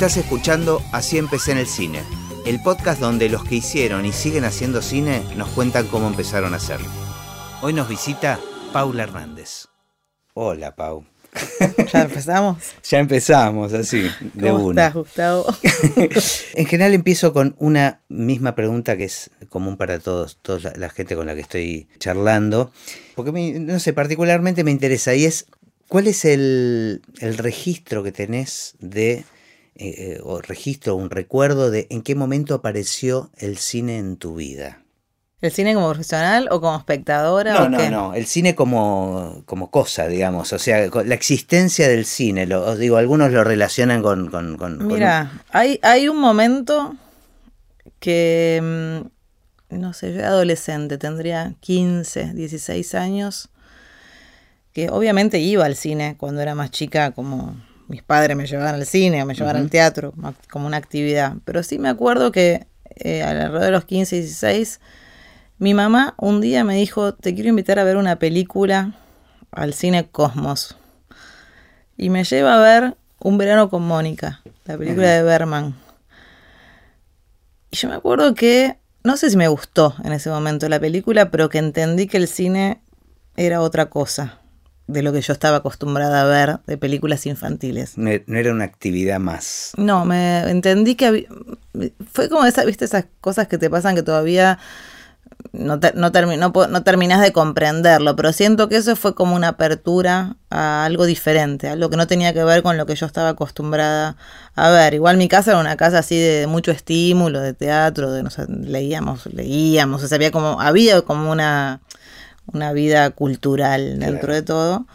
Estás escuchando Así empecé en el cine, el podcast donde los que hicieron y siguen haciendo cine nos cuentan cómo empezaron a hacerlo. Hoy nos visita Paula Hernández. Hola, Pau. ¿Ya empezamos? ya empezamos, así, de ¿Cómo una. estás, Gustavo? en general empiezo con una misma pregunta que es común para todos, toda la, la gente con la que estoy charlando, porque me- no sé, particularmente me interesa y es, ¿cuál es el, el registro que tenés de, eh, o registro, un recuerdo de en qué momento apareció el cine en tu vida? ¿El cine como profesional o como espectadora? No, o no, qué? no, el cine como, como cosa, digamos, o sea, la existencia del cine, lo, os digo, algunos lo relacionan con... con, con- con un- Mira, hay, hay un momento que, mm, no sé, yo era adolescente, tendría 15, 16 años, que obviamente iba al cine cuando era más chica, como mis padres me llevaban al cine o me llevaban al teatro, como una actividad. Pero sí me acuerdo que eh, alrededor de los 15, 16, mi mamá un día me dijo, te quiero invitar a ver una película al cine Cosmos. Y me lleva a ver Un verano con Mónica, la película de Berman. Y yo me acuerdo que, no sé si me gustó en ese momento la película, pero que entendí que el cine era otra cosa de lo que yo estaba acostumbrada a ver de películas infantiles. No no era una actividad más. No, me entendí que había- fue como esa, viste, esas cosas que te pasan que todavía no, te- no, termi- no, terminás de comprenderlo, pero siento que eso fue como una apertura a algo diferente, algo que no tenía que ver con lo que yo estaba acostumbrada a ver. Igual mi casa era una casa así de mucho estímulo, de teatro, de no sé, leíamos, leíamos, o sea, había como, había como una, una vida cultural dentro Claro. de todo.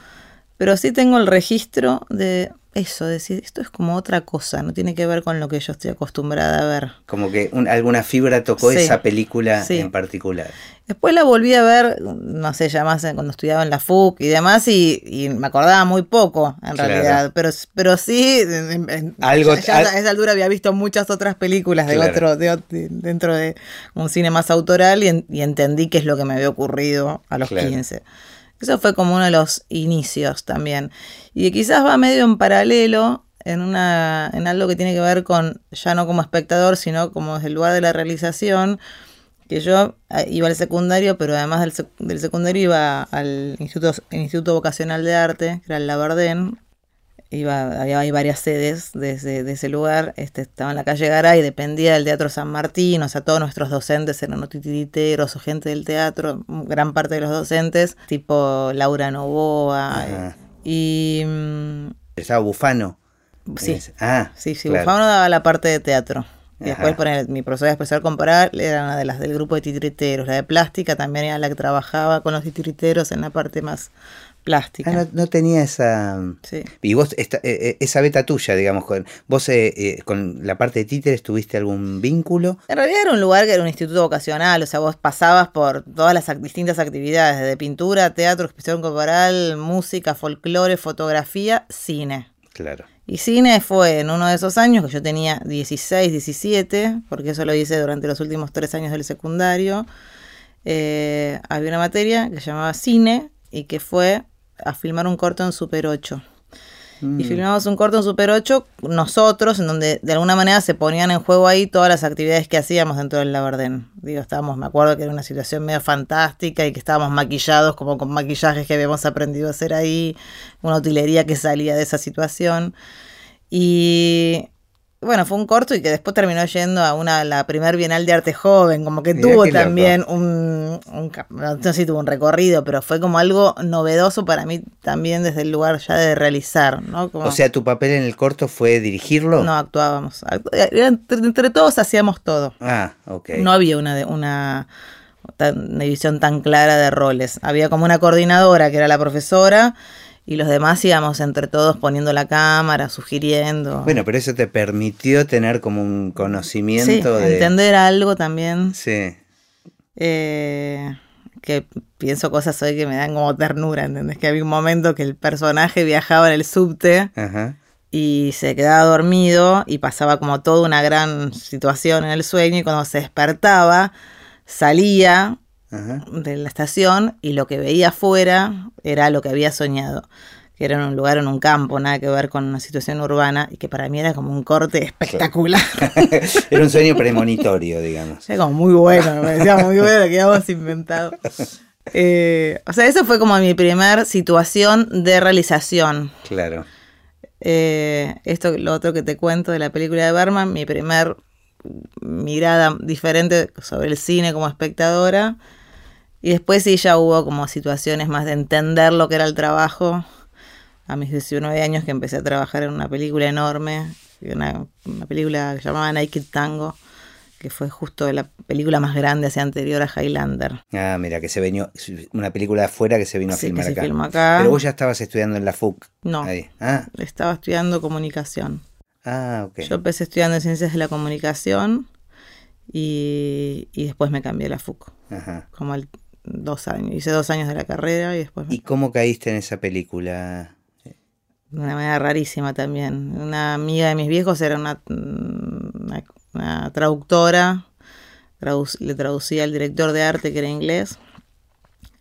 Pero sí tengo el registro de eso, decir, esto es como otra cosa, no tiene que ver con lo que yo estoy acostumbrada a ver. Como que un- alguna fibra tocó Sí, esa película sí. en particular. Después la volví a ver, no sé, ya más cuando estudiaba en la FUC y demás, y, y me acordaba muy poco, en Claro. realidad. Pero, pero sí, en- en- Algo- ya, ya al- a esa altura había visto muchas otras películas de Claro. otro, de, dentro de un cine más autoral y, en- y entendí qué es lo que me había ocurrido a los Claro. 15. Eso fue como uno de los inicios también. Y quizás va medio en paralelo en, una, en algo que tiene que ver con, ya no como espectador, sino como desde el lugar de la realización, que yo eh, iba al secundario, pero además del, sec- del secundario iba al Instituto, Instituto Vocacional de Arte, que era el Labardén. Iba, había hay varias sedes de ese, de ese lugar. Este, estaba en la calle Garay, dependía del Teatro San Martín, o sea, todos nuestros docentes eran titiriteros o gente del teatro, gran parte de los docentes, tipo Laura Novoa. Ajá. Y mm, Estaba Bufano. sí, Es- Ah, Sí, sí, claro. Bufano daba la parte de teatro. Y después poner, mi profesora especial comparar era una de las del grupo de titiriteros. La de plástica también era la que trabajaba con los titiriteros en la parte más plástica. Ah, no, no tenía esa... Sí. Y vos, esta- eh, eh, esa beta tuya, digamos, con, vos eh, eh, con la parte de títeres tuviste algún vínculo. En realidad era un lugar que era un instituto vocacional, o sea, vos pasabas por todas las distintas actividades, desde pintura, teatro, expresión corporal, música, folclore, fotografía, cine. Claro. Y cine fue en uno de esos años, que yo tenía 16, 17, porque eso lo hice durante los últimos tres años del secundario. eh, había una materia que se llamaba cine y que fue a filmar un corto en Super 8. Mm. Y filmamos un corto en Super 8 nosotros, en donde de alguna manera se ponían en juego ahí todas las actividades que hacíamos dentro del Labardén. Digo, estábamos, me acuerdo que era una situación medio fantástica y que estábamos maquillados como con maquillajes que habíamos aprendido a hacer ahí, una utilería que salía de esa situación. Y bueno, fue un corto y que después terminó yendo a una la primer Bienal de Arte Joven, como que Mirá tuvo también un, no sé si tuvo un recorrido, pero fue como algo novedoso para mí también desde el lugar ya de realizar, ¿no? Como- O sea, tu papel en el corto fue dirigirlo. no actuábamos. Actu- era entre, entre todos hacíamos todo. Ah, ok. No había una, de- una, tan- una división tan clara de roles. Había como una coordinadora que era la profesora y los demás íbamos entre todos poniendo la cámara, sugiriendo. Bueno, pero eso te permitió tener como un sí, conocimiento de... entender algo también. Sí. eh, que pienso cosas hoy que me dan como ternura, ¿entendés? Que había un momento que el personaje viajaba en el subte Ajá. y se quedaba dormido y pasaba como toda una gran situación en el sueño y cuando se despertaba salía Ajá. de la estación y lo que veía afuera era lo que había soñado. que era en un lugar en un campo, nada que ver con una situación urbana, y que para mí era como un corte espectacular. era un sueño premonitorio, digamos. Era como muy bueno, me decía muy bueno que habíamos inventado. Eh, o sea, eso fue como mi primer situación de realización. Claro. Eh, esto, lo otro que te cuento de la película de Berman, mi primer mirada diferente sobre el cine como espectadora. Y después sí ya hubo como situaciones más de entender lo que era el trabajo a mis 19 años que empecé a trabajar en una película enorme, una, una película que se llamaba Naked Tango, que fue justo la película más grande hacia anterior a Highlander. Ah, mira, que se vino, una película de afuera que se vino a Sí, filmar que se acá. filmó acá. Pero vos ya estabas estudiando en la FUC. No, Ahí. Ah, estaba estudiando comunicación. Ah, ok. Yo empecé estudiando ciencias de la comunicación y, y después me cambié a la FUC, Ajá. como al dos años. Hice dos años de la carrera y después me ¿Y cómo caíste en esa película? de una manera rarísima también. Una amiga de mis viejos era una, una, una traductora, traduc- le traducía al director de arte que era inglés.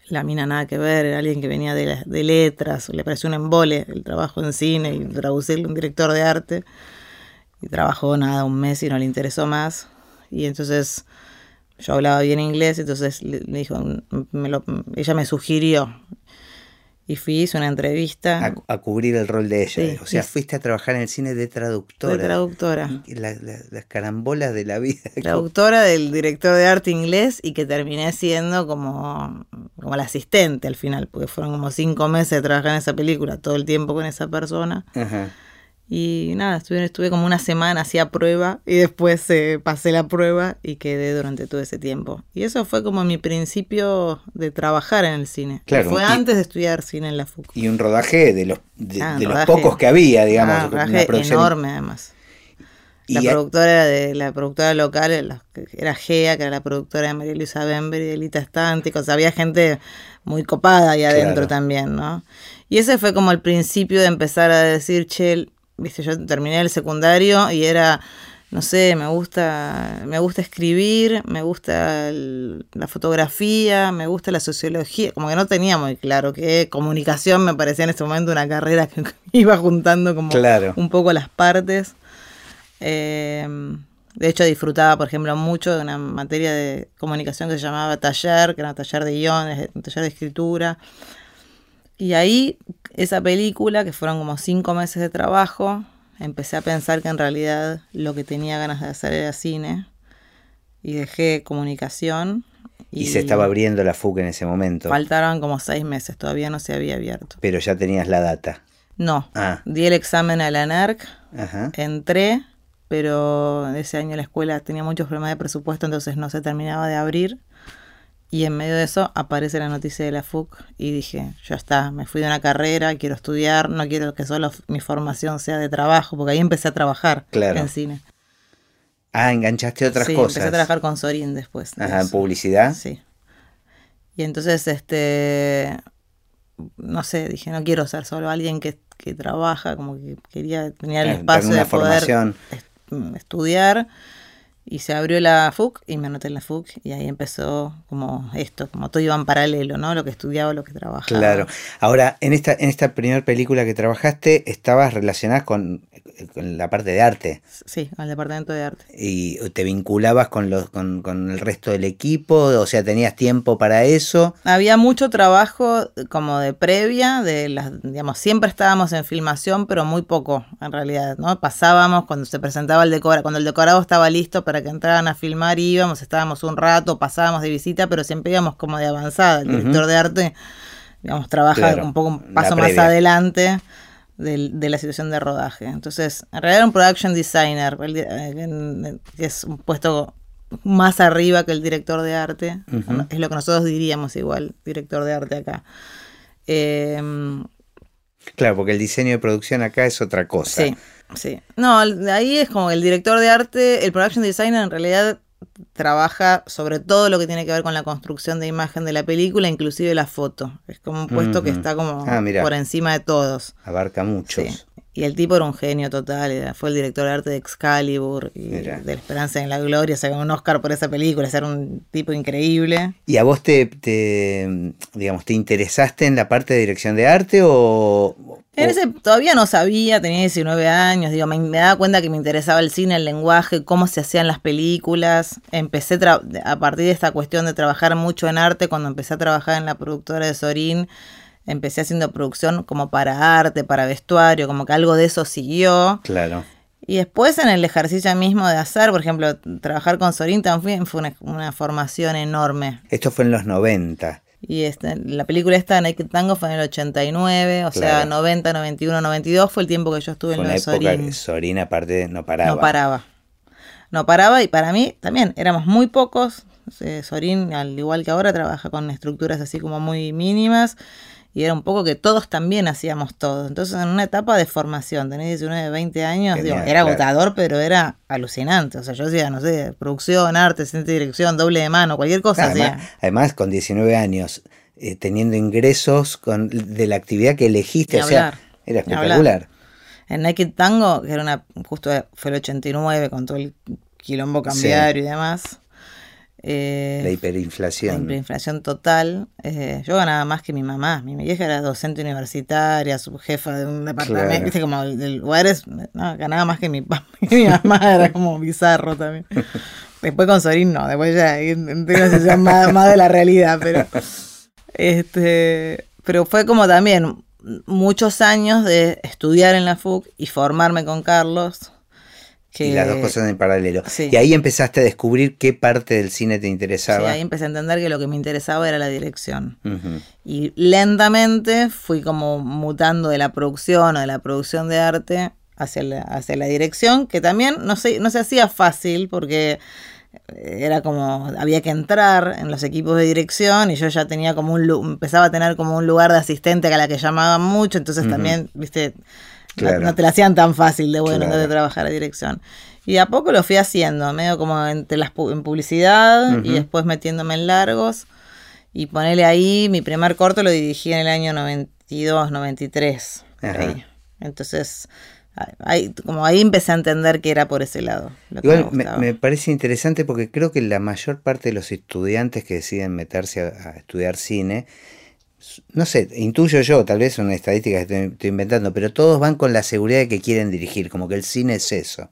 La mina nada que ver, era alguien que venía de, de letras, le pareció un embole el trabajo en cine y traducirle a un director de arte. Y trabajó nada, un mes y no le interesó más. Y entonces yo hablaba bien inglés, entonces le, le dijo, me lo- ella me sugirió. Y fui, hice una entrevista. A, a cubrir el rol de ella. Sí, o sea, sí. fuiste a trabajar en el cine de traductora. de traductora. La- la- las carambolas de la vida. traductora del director de arte inglés y que terminé siendo como, como la asistente al final, porque fueron como cinco meses de trabajar en esa película, todo el tiempo con esa persona. Ajá. Y nada, estuve, estuve como una semana hacía prueba y después eh, pasé la prueba y quedé durante todo ese tiempo. Y eso fue como mi principio de trabajar en el cine. Claro, fue y- antes de estudiar cine en la FUC. Y un rodaje de los, de, Ah, los pocos que había, digamos. Ah, un una rodaje producción- enorme además. La Y- productora era de la productora local, la- era Gea, que era la productora de María Luisa Bember y de Elita Stántico. O sea, había gente muy copada ahí adentro Claro. también, ¿no? Y ese fue como el principio de empezar a decir, che, viste, yo terminé el secundario y era, no sé, me gusta, me gusta escribir, me gusta el- la fotografía, me gusta la sociología. Como que no tenía muy claro que comunicación me parecía en ese momento una carrera que iba juntando como Claro. un poco las partes. Eh, de hecho, disfrutaba, por ejemplo, mucho de una materia de comunicación que se llamaba taller, que era un taller de guiones, un taller de escritura. Y ahí, esa película, que fueron como cinco meses de trabajo, empecé a pensar que en realidad lo que tenía ganas de hacer era cine. Y dejé comunicación. Y, se estaba abriendo la FUC en ese momento. Faltaron como seis meses, todavía no se había abierto. Pero ya tenías la data. No, Ah, di el examen a la NERC, ajá. entré, pero ese año la escuela tenía muchos problemas de presupuesto, entonces no se terminaba de abrir. Y en medio de eso aparece la noticia de la FUC y dije, ya está, me fui de una carrera, quiero estudiar, no quiero que solo mi formación sea de trabajo, porque ahí empecé a trabajar Claro. en cine. Ah, enganchaste otras sí, cosas. empecé a trabajar con Sorín después. de Ajá, en publicidad. Sí. Y entonces, este, no sé, dije, no quiero ser solo alguien que, que trabaja, como que quería tener el espacio de poder formación. est- estudiar. Y se abrió la FUC y me anoté en la FUC y ahí empezó como esto, como todo iba en paralelo, ¿no? Lo que estudiaba, lo que trabajaba. Claro. Ahora, en esta, en esta primera película que trabajaste, estabas relacionada con, con la parte de arte Sí, al departamento de arte. y te vinculabas con, los, con, con el resto del equipo, o sea, tenías tiempo para eso. Había mucho trabajo como de previa, de las, digamos, siempre estábamos en filmación, pero muy poco en realidad, ¿no? Pasábamos cuando se presentaba el decorado, cuando el decorado estaba listo para que entraran a filmar, íbamos, estábamos un rato, pasábamos de visita, pero siempre íbamos como de avanzada. El director de arte, digamos, trabaja Claro, un poco un paso más adelante del- de, la situación de rodaje. Entonces, en realidad era un production designer, eh, que es un puesto más arriba que el director de arte. Es lo que nosotros diríamos igual, director de arte acá. Eh, Claro, porque el diseño de producción acá es otra cosa. sí, sí. No, ahí es como el director de arte, el production designer en realidad trabaja sobre todo lo que tiene que ver con la construcción de imagen de la película, inclusive la foto. Es como un puesto que está como Ah, por encima de todos. Abarca muchos. Sí. Y el tipo era un genio total, era- fue el director de arte de Excalibur y Mira. de La Esperanza en la Gloria, se ganó un Oscar por esa película, era un tipo increíble. ¿Y a vos te, te, digamos, te interesaste en la parte de dirección de arte o...? En o- ese todavía no sabía, tenía 19 años, digo, me, me daba cuenta que me interesaba el cine, el lenguaje, cómo se hacían las películas. Empecé a partir de esta cuestión de trabajar mucho en arte, cuando empecé a trabajar en la productora de Sorín, empecé haciendo producción como para arte, para vestuario, como que algo de eso siguió. Claro. Y después en el ejercicio mismo de hacer, por ejemplo, trabajar con Sorín también fue una, una formación enorme. Esto fue en los 90. Y este, la película esta, Naked Tango, fue en el 89, o sea, Claro. 90, 91, 92 fue el tiempo que yo estuve Fue en una lo de época Sorín. Sorín aparte no paraba. No paraba. No paraba y para mí también éramos muy pocos. Eh, Sorín, al igual que ahora, trabaja con estructuras así como muy mínimas. Y era un poco que todos también hacíamos todo. Entonces, en una etapa de formación, tenés 19, 20 años, digo, era claro. agotador, pero era alucinante. O sea, yo hacía, no sé, producción, arte, cine de dirección, doble de mano, cualquier cosa Además, hacía. además, con 19 años, eh, teniendo ingresos con, de la actividad que elegiste, o sea, era espectacular. En Naked Tango, que era una, justo fue el 89 con todo el quilombo cambiario y demás. Eh, La hiperinflación. La hiperinflación total. eh, yo ganaba más que mi mamá. Mi vieja era docente universitaria, subjefa de un departamento. Claro. Como de lugares. No, ganaba más que mi, que mi mamá. Era como bizarro también. Después con Sorín no. Después ya en una más, más de la realidad. Pero, este, pero fue como también muchos años de estudiar en la FUC y formarme con Carlos. Que, Y las dos cosas en paralelo. Sí. Y ahí empezaste a descubrir qué parte del cine te Sí, interesaba. ahí empecé a entender que lo que me interesaba era la dirección. Y lentamente fui como mutando de la producción o de la producción de arte hacia la, hacia la dirección, que también no se, no se hacía fácil porque era como, había que entrar en los equipos de dirección y yo ya tenía como un, empezaba a tener como un lugar de asistente a la que llamaban mucho, entonces también, viste, Claro. no, te la hacían tan fácil de, bueno, Claro. de trabajar a dirección. Y a poco lo fui haciendo, medio como entre las, pu- en publicidad y después metiéndome en largos. Y ponerle ahí, mi primer corto lo dirigí en el año 92, 93. por Ajá. ahí. Entonces, ahí, como ahí empecé a entender que era por ese lado. Igual me, me parece interesante porque creo que la mayor parte de los estudiantes que deciden meterse a, a estudiar cine, no sé, intuyo yo, tal vez una estadística que estoy, estoy inventando, pero todos van con la seguridad de que quieren dirigir, como que el cine es eso.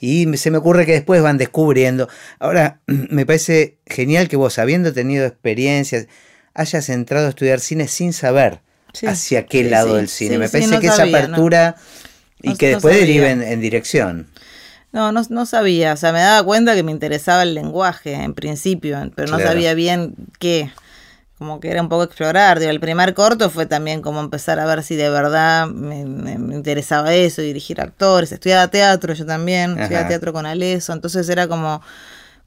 Y se me ocurre que después van descubriendo. Ahora, me parece genial que vos, habiendo tenido experiencias, hayas entrado a estudiar cine sin saber Sí. hacia qué Sí, lado sí, del cine. me parece no que esa no. apertura y que después deriva en, en dirección. No, no, no sabía, o sea, me daba cuenta que me interesaba el lenguaje en principio, pero no Claro. sabía bien qué. Como que era un poco explorar. Digo, el primer corto fue también como empezar a ver si de verdad me, me- me interesaba eso, dirigir actores. Estudiaba teatro yo también, estudiaba teatro con Aleso, entonces era como,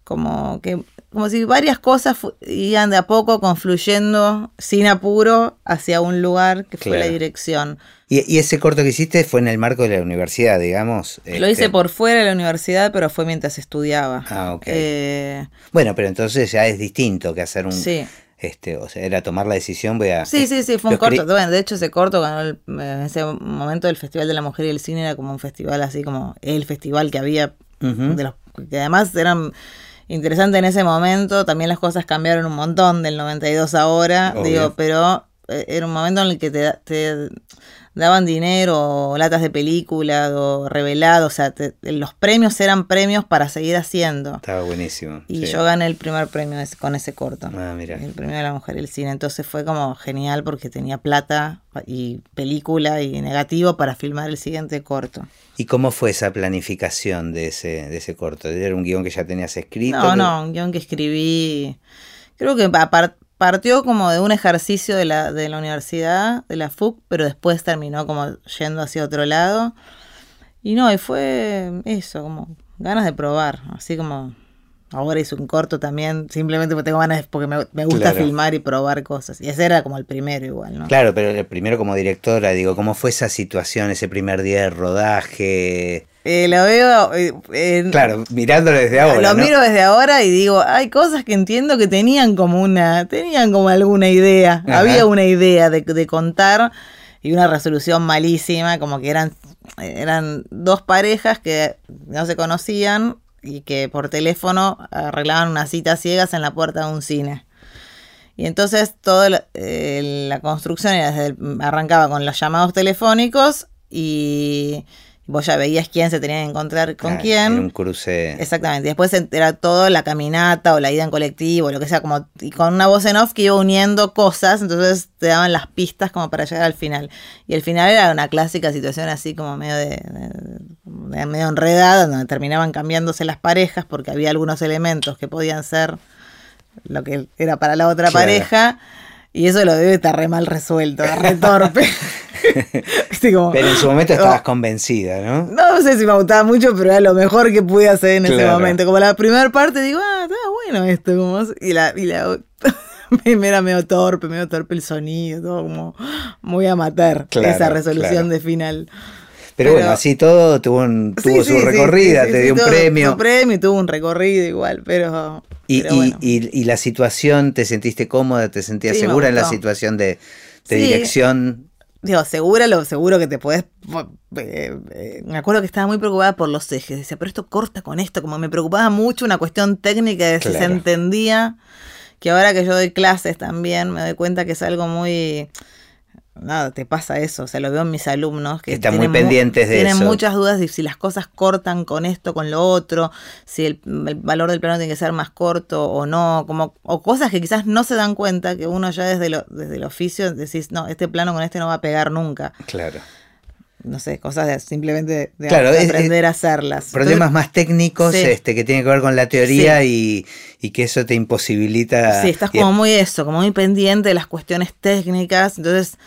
como que como si varias cosas iban de a poco confluyendo sin apuro hacia un lugar que fue la dirección. Y, y ese corto que hiciste fue en el marco de la universidad, digamos. Lo este. hice por fuera de la universidad, pero fue mientras estudiaba. Ah, ok. Eh, Bueno, pero entonces ya es distinto que hacer un... Sí. Este, o sea, era tomar la decisión, voy a... Sí, sí, sí, fue un corto. Bueno, de hecho, ese corto ganó el- en ese momento el Festival de la Mujer y el Cine, era como un festival así como el festival que había, de los, que además eran interesantes en ese momento. También las cosas cambiaron un montón del 92 a ahora, Obvio. digo, pero eh, era un momento en el que te, te daban dinero o latas de película o revelado, o sea, te- los premios eran premios para seguir haciendo. Estaba buenísimo. Y sí. yo gané el primer premio ese- con ese corto. Ah, mira. El premio de la mujer y el cine. Entonces fue como genial porque tenía plata y película y negativo para filmar el siguiente corto. ¿Y cómo fue esa planificación de ese, de ese corto? ¿Era un guion que ya tenías escrito? No, que- no, un guion que escribí. Creo que apar- partió como de un ejercicio de la, de la universidad, de la FUC, pero después terminó como yendo hacia otro lado. Y no, y fue eso, como ganas de probar, así como ahora hice un corto también, simplemente porque tengo ganas, porque me, me gusta Claro. filmar y probar cosas. Y ese era como el primero igual, ¿no? Claro, pero el primero como directora, digo, ¿cómo fue esa situación, ese primer día de rodaje? Eh, lo veo... eh, Claro, mirándolo desde ahora, lo ¿no? miro desde ahora y digo, hay cosas que entiendo que tenían como una, tenían como alguna idea, Ajá. había una idea de, de contar y una resolución malísima, como que eran eran dos parejas que no se conocían y que por teléfono arreglaban unas citas ciegas en la puerta de un cine. Y entonces toda eh, la, construcción arrancaba con los llamados telefónicos y vos ya veías quién se tenía que encontrar con quién. En un cruce. Exactamente. Después era todo la caminata o la ida en colectivo, lo que sea, como y con una voz en off que iba uniendo cosas, entonces te daban las pistas como para llegar al final. Y el final era una clásica situación así como medio de, medio enredada, donde terminaban cambiándose las parejas porque había algunos elementos que podían ser lo que era para la otra pareja. Y eso lo debe estar re mal resuelto, re torpe. pero en su momento estabas convencida, ¿no? No sé si me gustaba mucho, pero era lo mejor que pude hacer en ese momento. Como la primera parte digo, ah, está bueno esto. Como, y la, y la era medio torpe, medio torpe el sonido, todo como muy amateur, esa resolución de final. Pero, bueno, así todo tuvo, tuvo su recorrida, te dio un premio. Un premio, tuvo un recorrido igual, pero. Y, y, la situación, ¿te sentiste cómoda? ¿Te sentías segura en la situación de, dirección? Digo, segura, lo seguro que te puedes. Eh, eh, me acuerdo que estaba muy preocupada por los ejes. Decía, pero esto corta con esto. Como me preocupaba mucho una cuestión técnica de si se entendía. Que ahora que yo doy clases también, me doy cuenta que es algo muy nada, te pasa eso, o sea, lo veo en mis alumnos que están muy pendientes de tienen muchas dudas de si las cosas cortan con esto, con lo otro, si el, valor del plano tiene que ser más corto o no, como o cosas que quizás no se dan cuenta que uno ya desde lo, desde el oficio decís, no, este plano con este no va a pegar nunca. Claro no sé, cosas de, simplemente de, aprender a hacerlas. Problemas más técnicos este, que tienen que ver con la teoría y, y, que eso te imposibilita. Sí, estás como muy eso, como muy pendiente de las cuestiones técnicas. Entonces,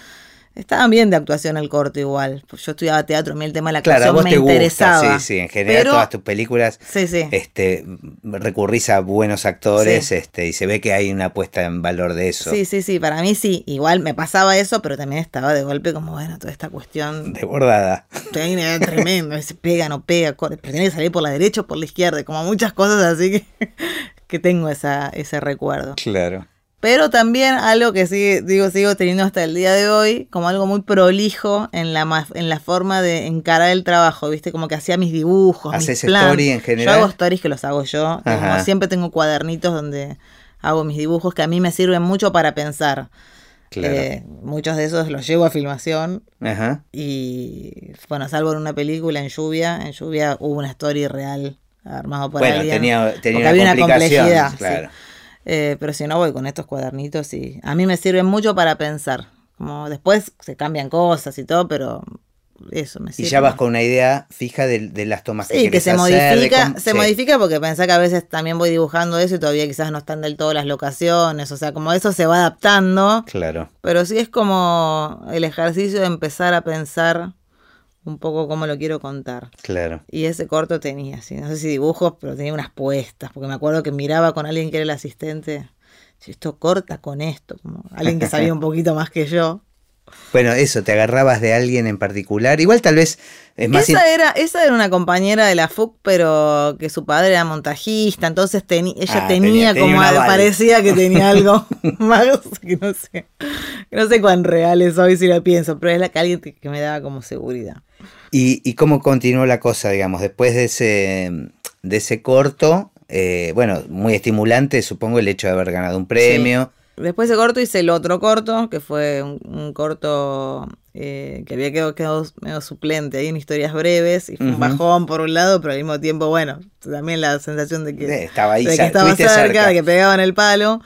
Estaban bien de actuación el corto igual. Yo estudiaba teatro, a mí el tema de la actuación claro, me interesaba. sí, sí, en general todas tus películas Este, recurrís a buenos actores este, y se ve que hay una puesta en valor de eso. Sí, sí, sí, para mí sí. Igual me pasaba eso, pero también estaba de golpe como, bueno, toda esta cuestión... Desbordada. Tremendo, se pega, no pega, pero tiene que salir por la derecha o por la izquierda, como muchas cosas así que, que tengo esa, ese recuerdo. Claro. Pero también algo que sí, digo, sigo teniendo hasta el día de hoy, como algo muy prolijo en la, en la forma de encarar el trabajo, ¿viste? Como que hacía mis dibujos. ¿Haces story en general? Yo hago stories que los hago yo. Como siempre tengo cuadernitos donde hago mis dibujos que a mí me sirven mucho para pensar. Claro. Eh, muchos de esos los llevo a filmación. Ajá. Y bueno, salvo en una película en lluvia. En lluvia hubo una story real armado por bueno, Tenía, tenía una había una complejidad. Claro. Eh, pero si no, voy con estos cuadernitos y a mí me sirven mucho para pensar. Como después se cambian cosas y todo, pero eso me sirve. Y ya vas con una idea fija de, las tomas que, que se modifica, se modifica porque pensé que a veces también voy dibujando eso y todavía quizás no están del todo las locaciones, o sea, como eso se va adaptando. Claro. Pero sí es como el ejercicio de empezar a pensar un poco cómo lo quiero contar. Claro. Y ese corto tenía, no sé si dibujos, pero tenía unas puestas, porque me acuerdo que miraba con alguien que era el asistente, si esto corta con esto, como alguien que sabía un poquito más que yo. Bueno, eso, te agarrabas de alguien en particular. Igual tal vez es más... Esa, era, esa era una compañera de la FUC, pero que su padre era montajista, entonces ella ah, tenía, como... parecía que tenía algo más, que no sé. no sé cuán real es hoy si lo pienso, pero es la que alguien que me daba como seguridad. ¿Y, cómo continuó la cosa, digamos, después de ese, de ese corto? Eh, bueno, muy estimulante, supongo, el hecho de haber ganado un premio. Después de ese corto hice el otro corto, que fue un, corto eh, que había quedado, medio suplente ahí en historias breves, y fue un bajón por un lado, pero al mismo tiempo, bueno, también la sensación de que estaba, ahí, de que estaba cerca, de que pegaba en el palo.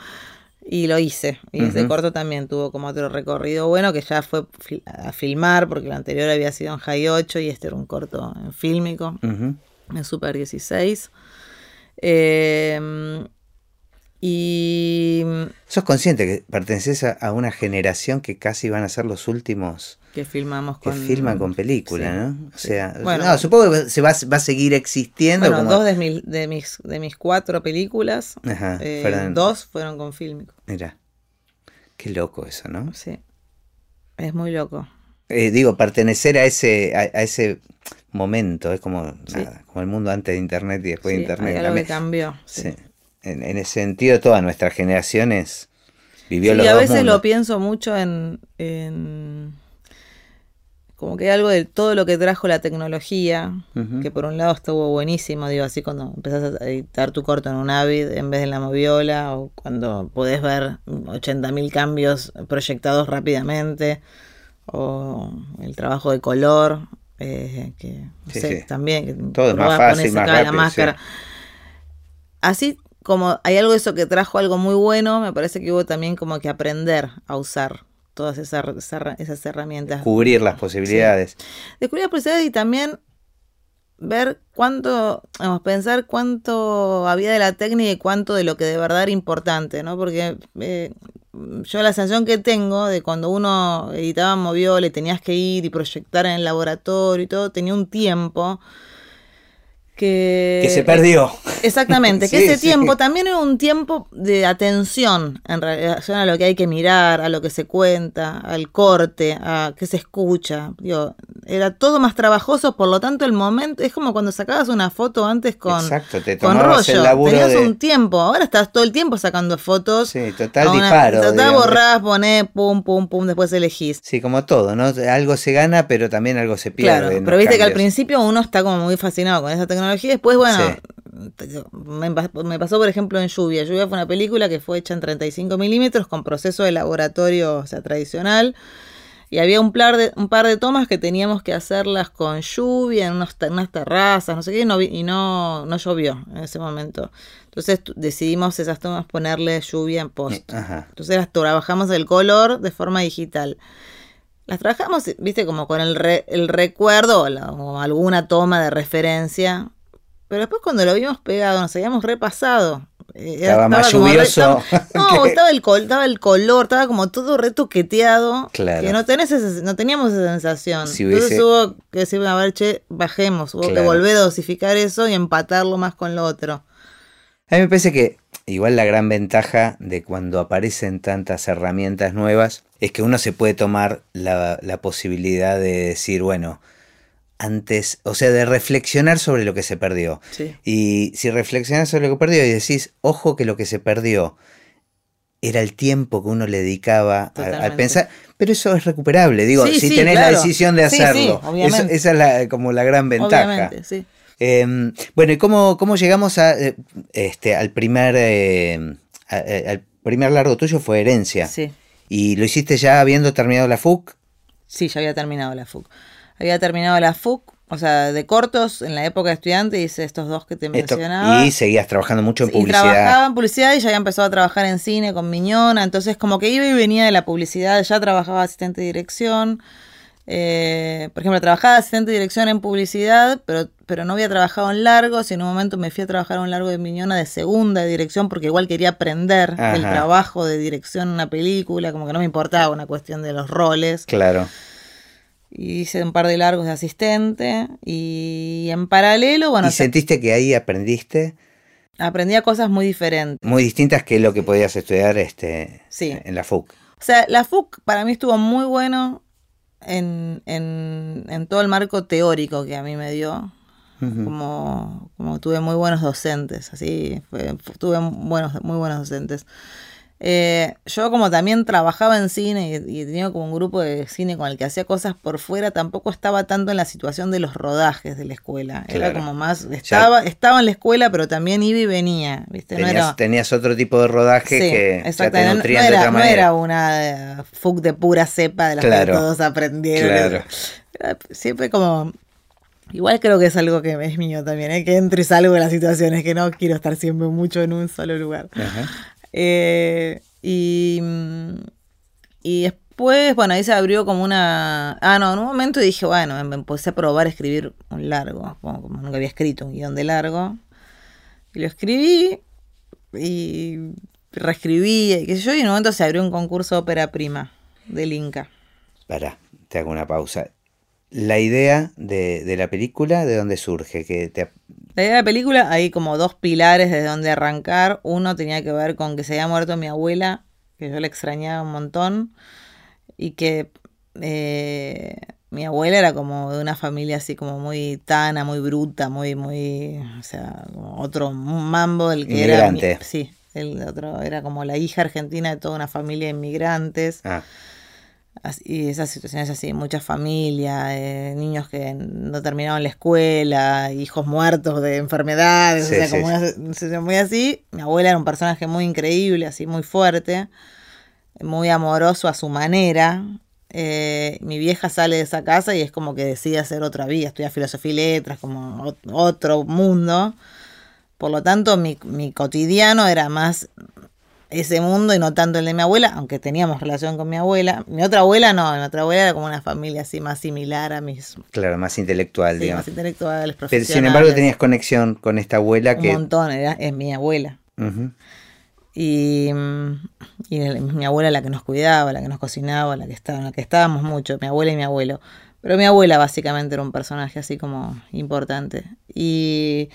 Y lo hice. Y ese corto también tuvo como otro recorrido bueno que ya fue a filmar, porque el anterior había sido en High 8 y este era un corto en fílmico, en Super 16. Eh, y. ¿Sos consciente que perteneces a, una generación que casi van a ser los últimos que filmamos con. Que filman con película, ¿no? O sea, bueno, supongo que se va, va, a seguir existiendo. Bueno, dos de, de, mis, de mis cuatro películas, eh, dos fueron con fílmico. Mira, qué loco eso, ¿no? Sí, es muy loco. Eh, digo, pertenecer a ese, a, ese momento, es como, nada, como el mundo antes de Internet y después de Internet. Hay algo que cambió. Sí. En, en, ese sentido, todas nuestras generaciones vivió los y a veces lo pienso mucho en como que hay algo de todo lo que trajo la tecnología, que por un lado estuvo buenísimo, digo, así cuando empezás a editar tu corto en un Avid en vez de en la moviola, o cuando podés ver 80.000 cambios proyectados rápidamente, o el trabajo de color, eh, que no Sí, sé, sí. también, que Todo es más fácil, más acá la rápido, máscara. sí. Así como hay algo de eso que trajo algo muy bueno, me parece que hubo también como que aprender a usar todas esas, esas- herramientas. Cubrir las posibilidades. Descubrir las posibilidades y también ver cuánto, vamos, pensar cuánto había de la técnica y cuánto de lo que de verdad era importante, ¿no? Porque eh, yo la sensación que tengo de cuando uno editaba en Moviola y tenías que ir y proyectar en el laboratorio y todo, tenía un tiempo que... que se perdió. Exactamente, que Sí, ese sí. tiempo también era un tiempo de atención en relación a lo que hay que mirar, a lo que se cuenta, al corte, a qué se escucha. Digo, era todo más trabajoso, por lo tanto el momento es como cuando sacabas una foto antes con, Exacto, te con tomabas el rollo, laburo tenías de- un tiempo, ahora estás todo el tiempo sacando fotos. Sí, total una- disparo, Total digamos. borrás, ponés, pum, pum, pum, después elegís. Sí, como todo, ¿no? Algo se gana, pero también algo se pierde. Claro, pero viste que al principio uno está como muy fascinado con esa tecnología. Después, bueno, Sí. me, pas- me pasó, por ejemplo, en Lluvia. Lluvia fue una película que fue hecha en 35 milímetros con proceso de laboratorio, o sea, tradicional. Y había un par, de, un par de tomas que teníamos que hacerlas con lluvia, en unos unas terrazas, no sé qué, y no, y no, no llovió en ese momento. Entonces decidimos esas tomas ponerle lluvia en post. Ajá. Entonces las trabajamos el color de forma digital. Las trabajamos, viste, como con el, re- el recuerdo o, la- o alguna toma de referencia. Pero después cuando lo vimos pegado, nos habíamos repasado. Eh, Estaba más re- lluvioso estaba- no, estaba el, col- estaba el color, estaba como todo retoqueteado. Claro. Que no, tenés ese- no teníamos esa sensación. Si Entonces hubiese- hubo que decir, a ver, che, bajemos. Hubo que volver a dosificar eso y empatarlo más con lo otro. A mí me parece que igual la gran ventaja de cuando aparecen tantas herramientas nuevas es que uno se puede tomar la, la posibilidad de decir, bueno, antes, o sea, de reflexionar sobre lo que se perdió. Sí. Y si reflexionas sobre lo que perdió y decís, ojo que lo que se perdió era el tiempo que uno le dedicaba a- al Totalmente. pensar, pero eso es recuperable, digo, Sí, si sí, tenés la decisión de hacerlo. Eso- esa es la- como la gran ventaja. Eh, bueno, ¿y cómo, cómo llegamos a, eh, este, al primer eh, a- a- al primer largo tuyo fue herencia? Sí. ¿Y lo hiciste ya habiendo terminado la FUC? Sí, ya había terminado la FUC. Había terminado la FUC, o sea, de cortos, en la época de estudiante hice estos dos que te Esto- mencionaba. y seguías trabajando mucho en Y publicidad. trabajaba en publicidad y ya había empezado a trabajar en cine con Miñona, entonces como que iba y venía de la publicidad, ya trabajaba asistente de dirección. Eh, por ejemplo, trabajaba asistente de dirección en publicidad, pero, pero no había trabajado en largos y en un momento me fui a trabajar a un largo de Miñona de segunda de dirección porque igual quería aprender el trabajo de dirección en una película, como que no me importaba una cuestión de los roles. Claro. Y hice un par de largos de asistente y en paralelo, bueno, ¿Y sentiste que ahí aprendiste aprendía cosas muy diferentes. muy distintas que lo que podías estudiar este, Sí. en la FUC? O sea, la FUC para mí estuvo muy bueno en, en, en todo el marco teórico que a mí me dio. Como, como tuve muy buenos docentes, así, fue- tuve buenos, muy buenos docentes. Eh, yo como también trabajaba en cine y, y tenía como un grupo de cine con el que hacía cosas por fuera, tampoco estaba tanto en la situación de los rodajes de la escuela. Era como más, estaba, estaba en la escuela, pero también iba y venía, ¿viste? No Tenías, era, tenías otro tipo de rodaje Sí, que ya te. No- no, de era, otra no era una eh, FUC de pura cepa de las Claro. que todos aprendieron. Claro. Era siempre como. Igual creo que es algo que es mío también, ¿eh? que entro y salgo de las situaciones, que no quiero estar siempre mucho en un solo lugar. Ajá. Eh, y, y después, bueno, ahí se abrió como una... Ah, no, en un momento dije, bueno, me empecé a probar a escribir un largo, como, nunca había escrito un guion de largo. Y lo escribí y reescribí, y qué sé yo, y en un momento se abrió un concurso de ópera prima del Inca. Pará, te hago una pausa. La idea de, de la película, ¿de dónde surge? Que te, La idea de la película, hay como dos pilares desde donde arrancar. Uno tenía que ver con que se había muerto mi abuela, que yo la extrañaba un montón, y que eh, mi abuela era como de una familia así como muy tana, muy bruta, muy, muy, o sea, como otro mambo del que era... sí, el otro era como la hija argentina de toda una familia de inmigrantes. ah, y esas situaciones así, mucha familia, eh, niños que no terminaron la escuela, hijos muertos de enfermedades, o sea, como una situación muy así. Mi abuela era un personaje muy increíble, así muy fuerte, muy amoroso a su manera. Eh, mi vieja sale de esa casa y es como que decide hacer otra vida, estudia filosofía y letras, como otro mundo. Por lo tanto, mi, mi cotidiano era más ese mundo y no tanto el de mi abuela, aunque teníamos relación con mi abuela. Mi otra abuela no, mi otra abuela era como una familia así más similar a mis... Claro, más intelectual, sí, digamos. más intelectual, Pero sin embargo tenías conexión con esta abuela que... Un montón, era, es mi abuela. Y, y mi abuela la que nos cuidaba, la que nos cocinaba, la que estaba, la que estábamos mucho, mi abuela y mi abuelo. Pero mi abuela básicamente era un personaje así como importante. Y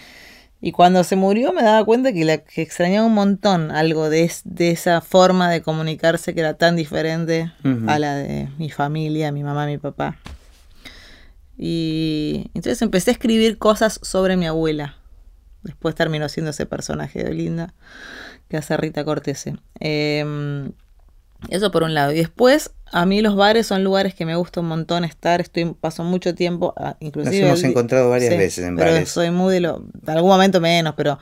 y cuando se murió me daba cuenta que, la, que extrañaba un montón algo de, de, esa forma de comunicarse que era tan diferente a la de mi familia, mi mamá, mi papá. Y entonces empecé a escribir cosas sobre mi abuela. Después terminó siendo ese personaje de Linda que hace Rita Cortese. Eh, eso por un lado. Y después, a mí los bares son lugares que me gusta un montón estar. Estoy, paso mucho tiempo, ah, inclusive. Nos hemos encontrado varias veces en pero soy muy de lo. En algún momento menos, pero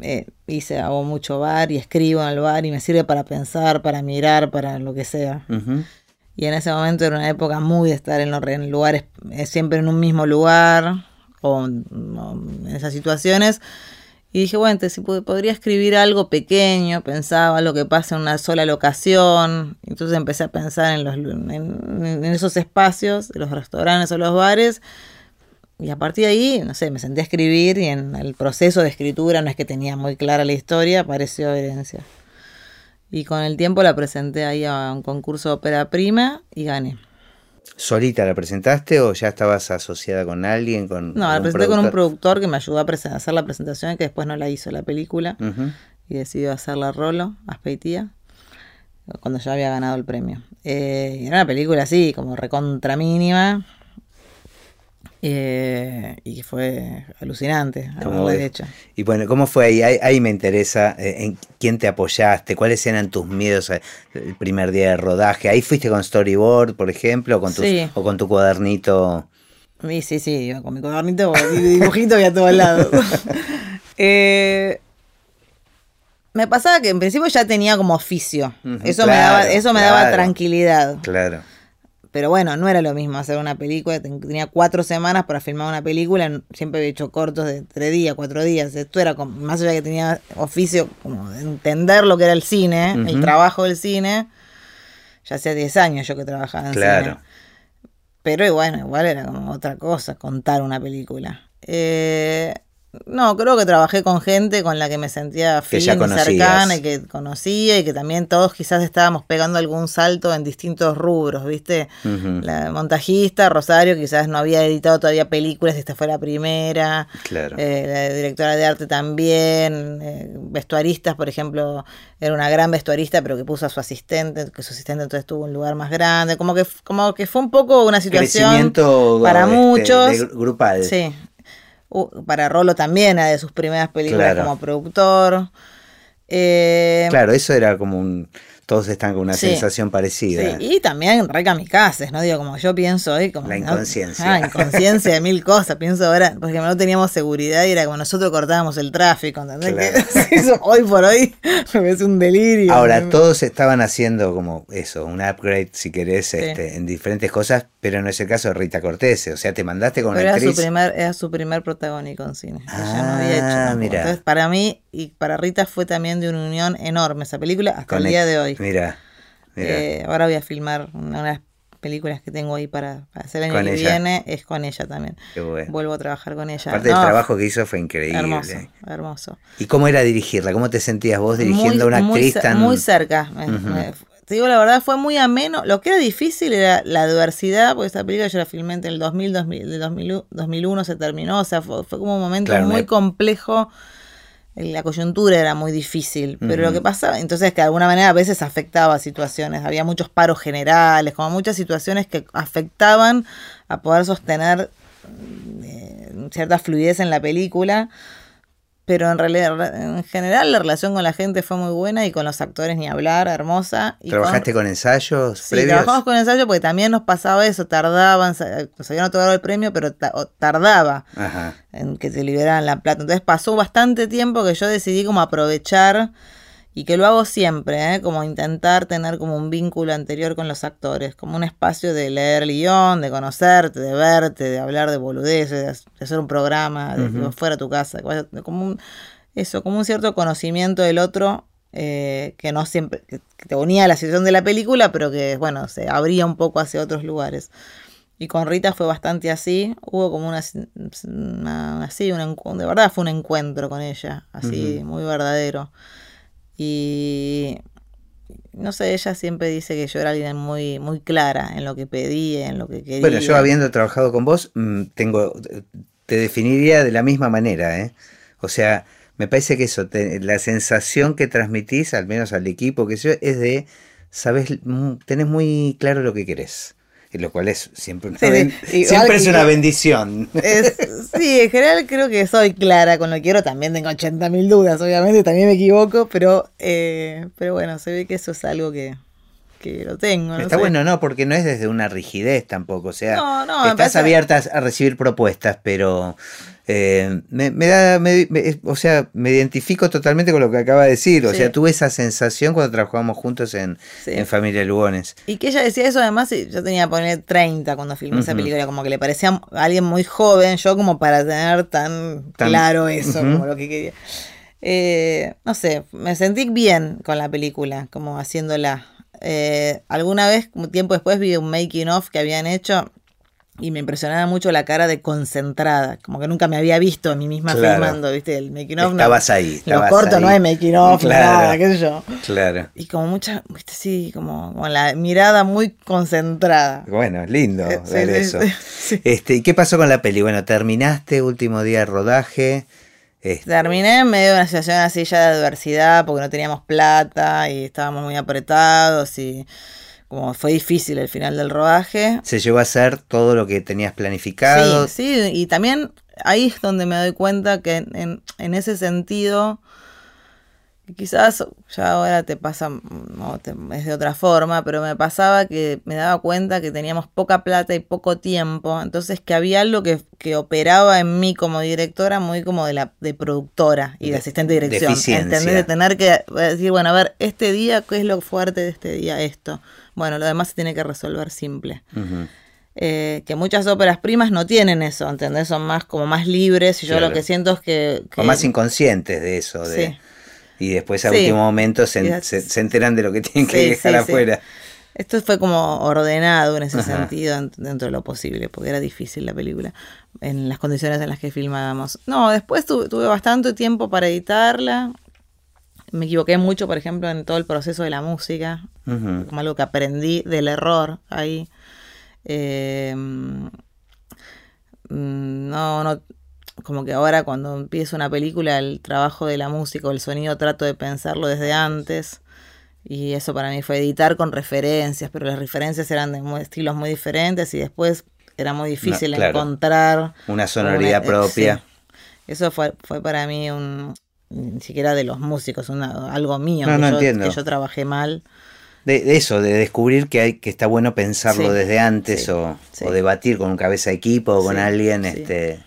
eh, hice, hago mucho bar y escribo en el bar y me sirve para pensar, para mirar, para lo que sea. Y en ese momento era una época muy de estar en, los, en lugares, eh, siempre en un mismo lugar o en esas situaciones y dije, bueno, si podría escribir algo pequeño, pensaba lo que pasa en una sola locación. Entonces empecé a pensar en, los, en, esos espacios, los restaurantes o los bares. Y a partir de ahí, no sé, me senté a escribir y en el proceso de escritura, no es que tenía muy clara la historia, apareció herencia. Y con el tiempo la presenté ahí a un concurso de ópera prima y gané. ¿Solita la presentaste o ya estabas asociada con alguien? Con no, la presenté con un productor que me ayudó a hacer la presentación y que después no la hizo la película y decidió hacerla Rolo, Aspeitía, cuando ya había ganado el premio. Eh, era una película así, como recontra mínima, eh, y fue alucinante hecho. Y bueno, ¿cómo fue ahí? Ahí, me interesa eh, en quién te apoyaste, cuáles eran tus miedos eh, el primer día de rodaje. ¿Ahí fuiste con storyboard, por ejemplo, o con, o con tu cuadernito? Sí, sí, sí, con mi cuadernito y dibujito y a todos lados. me pasaba que en principio ya tenía como oficio. eso me daba, eso me daba tranquilidad. Claro. Pero bueno, no era lo mismo hacer una película. Tenía cuatro semanas para filmar una película. Siempre había hecho cortos de tres días, cuatro días. Esto era como, más allá que tenía oficio, como de entender lo que era el cine, el trabajo del cine. Ya hacía diez años yo que trabajaba en claro. Pero bueno, igual era como otra cosa, contar una película. Eh, no, creo que trabajé con gente con la que me sentía y cercana y que conocía y que también todos quizás estábamos pegando algún salto en distintos rubros, ¿viste? La montajista, Rosario, quizás no había editado todavía películas, esta fue la primera. Claro. Eh, la directora de arte también. Eh, vestuaristas, por ejemplo, era una gran vestuarista, pero que puso a su asistente, que su asistente entonces tuvo un lugar más grande. Como que, como que fue un poco una situación para este, muchos. grupal. Sí, para Rolo también, era de sus primeras películas como productor. Eh, claro, eso era como un todos están con una sensación parecida. Sí, y también re kamikazes, ¿no? Digo, como yo pienso hoy, como. La inconsciencia. Ah, inconsciencia de mil cosas. Pienso ahora, porque no teníamos seguridad y era como nosotros cortábamos el tráfico, ¿entendés? eso hoy por hoy me parece un delirio. Ahora, todos estaban haciendo como eso, un upgrade, si querés, este, en diferentes cosas, pero no es el caso de Rita Cortés. O sea, te mandaste con pero una era Su primer, era su primer protagónico en cine. Ah, no había hecho. Ah, mira. Entonces, para mí y para Rita fue también de una unión enorme esa película hasta el día de hoy. Mira, eh, ahora voy a filmar una de las películas que tengo ahí para, hacer el año que viene, es con ella también. Vuelvo a trabajar con ella. Aparte del trabajo que hizo fue increíble. Hermoso, hermoso. ¿Y cómo era dirigirla? ¿Cómo te sentías vos dirigiendo a una actriz tan...? Muy cerca. Te digo la verdad, fue muy ameno. Lo que era difícil era la diversidad, porque esta película yo la filmé entre el 2000, 2000, 2001 se terminó, o sea, fue, como un momento muy complejo. La coyuntura era muy difícil, pero lo que pasaba, entonces que de alguna manera a veces afectaba situaciones, había muchos paros generales, como muchas situaciones que afectaban a poder sostener eh, cierta fluidez en la película, pero en realidad, en general, la relación con la gente fue muy buena y con los actores ni hablar, hermosa. Y ¿Trabajaste con, ensayos sí, trabajamos con ensayos porque también nos pasaba eso, tardaban, nos habían otorgado el premio, pero tardaba en que se liberaran la plata. Entonces pasó bastante tiempo que yo decidí como aprovechar y que lo hago siempre, ¿eh? como intentar tener como un vínculo anterior con los actores, como un espacio de leer el guion, de conocerte, de verte, de hablar de boludeces, de hacer un programa, de que fuera a tu casa, como un, eso, como un cierto conocimiento del otro eh, que no siempre, que te unía a la situación de la película, pero que, bueno, se abría un poco hacia otros lugares. Y con Rita fue bastante así, hubo como una, así, de verdad fue un encuentro con ella, así, muy verdadero. Y no sé, ella siempre dice que yo era alguien muy, muy clara en lo que pedía, en lo que quería. Bueno, yo habiendo trabajado con vos, mm, tengo, te definiría de la misma manera, ¿eh? O sea, me parece que eso, la sensación que transmitís, al menos al equipo, que es de, sabes, mm, tenés muy claro lo que querés lo cual es siempre una, siempre es una bendición. sí, en general creo que soy clara con lo que quiero, también tengo 80 mil dudas, obviamente, también me equivoco, pero, eh, pero bueno, se ve que eso es algo que, lo tengo. Está bueno, no, porque no es desde una rigidez tampoco, o sea, estás abierta a recibir propuestas, pero eh, me, da, o sea, me identifico totalmente con lo que acaba de decir. O sea, tuve esa sensación cuando trabajamos juntos en, Familia Lugones. Y que ella decía eso, además, yo tenía que poner 30 cuando filmé esa película, como que le parecía a alguien muy joven, yo como para tener tan, claro eso, como lo que quería. Eh, no sé, me sentí bien con la película, como haciéndola. Eh, alguna vez, un tiempo después, vi un making of que habían hecho y me impresionaba mucho la cara de concentrada, como que nunca me había visto a mí misma filmando, ¿viste? El making of. Estabas ahí. Estabas lo corto no hay making of, nada, qué sé yo. Claro. Y como mucha, ¿viste? Sí, como con la mirada muy concentrada. Bueno, lindo ver eso. Este, ¿Y qué pasó con la peli? Bueno, terminaste, último día de rodaje. Este... Terminé en medio de una situación así ya de adversidad, porque no teníamos plata y estábamos muy apretados y como fue difícil el final del rodaje. ¿Se llegó a hacer todo lo que tenías planificado? Sí, sí, y también ahí es donde me doy cuenta que en, en ese sentido, quizás ya ahora te pasa, no, es de otra forma, pero me pasaba que me daba cuenta que teníamos poca plata y poco tiempo, entonces que había algo que, que operaba en mí como directora muy como de la de productora y de, asistente de dirección. De, de tener que decir, bueno, a ver, este día, ¿qué es lo fuerte de este día? Esto bueno, lo demás se tiene que resolver simple. Eh, que muchas óperas primas no tienen eso, ¿entendés? Son más como más libres y yo lo que siento es que... O más inconscientes de eso. De, Y después a último momento se, enteran de lo que tienen que dejar afuera. Esto fue como ordenado en ese sentido, dentro de lo posible, porque era difícil la película, en las condiciones en las que filmábamos. No, después tuve bastante tiempo para editarla, me equivoqué mucho, por ejemplo, en todo el proceso de la música, como algo que aprendí del error ahí. Mm, no, no, como que ahora cuando empiezo una película, el trabajo de la música o el sonido trato de pensarlo desde antes. Y eso para mí fue editar con referencias, pero las referencias eran de estilos muy diferentes y después era muy difícil encontrar una sonoridad propia. Eso fue, fue para mí un, ni siquiera de los músicos, algo mío, que, yo, que, trabajé mal. De, eso, de descubrir que hay que está bueno pensarlo desde antes o, debatir con un cabeza de equipo o con alguien. este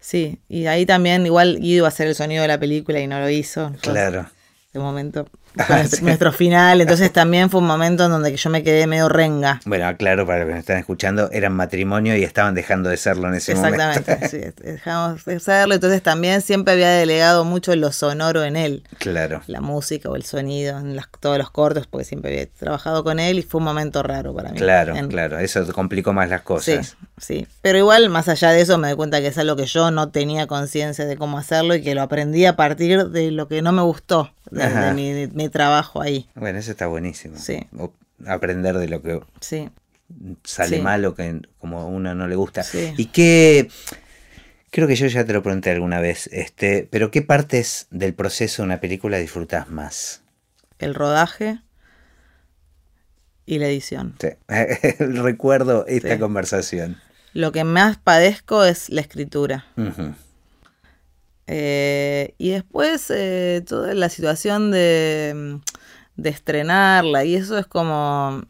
Sí, y ahí también igual iba a hacer el sonido de la película y no lo hizo. claro. De momento nuestro, final. Entonces también fue un momento en donde yo me quedé medio renga. Bueno, claro, para los que me están escuchando, eran matrimonio y estaban dejando de serlo en ese momento. Exactamente, sí, dejamos de serlo. Entonces también siempre había delegado mucho lo sonoro en él. Claro. La música o el sonido, en todos los cortos, porque siempre había trabajado con él y fue un momento raro para mí. Claro, claro, eso complicó más las cosas. Sí, sí. Pero igual, más allá de eso, me doy cuenta que es algo que yo no tenía conciencia de cómo hacerlo y que lo aprendí a partir de lo que no me gustó de, mi, trabajo ahí. Bueno, eso está buenísimo. Sí. aprender de lo que sí. sale mal o que como a uno no le gusta. Y qué, creo que yo ya te lo pregunté alguna vez, este, pero ¿qué partes del proceso de una película disfrutas más? El rodaje y la edición. Sí. Recuerdo esta conversación. Lo que más padezco es la escritura. Eh, y después eh, toda la situación de, de estrenarla y eso es como